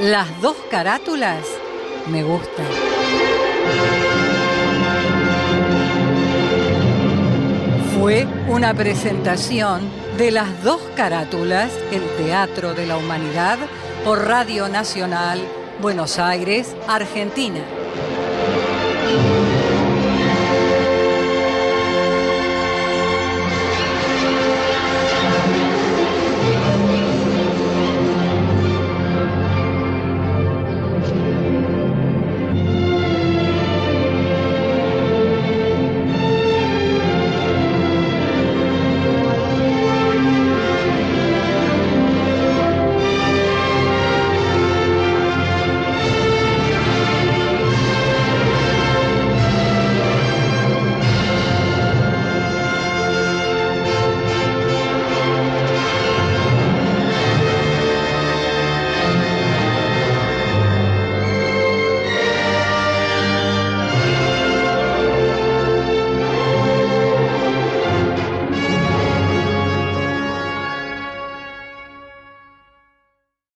las dos carátulas, me gusta. Fue una presentación de las dos carátulas, el Teatro de la Humanidad, por Radio Nacional, Buenos Aires, Argentina.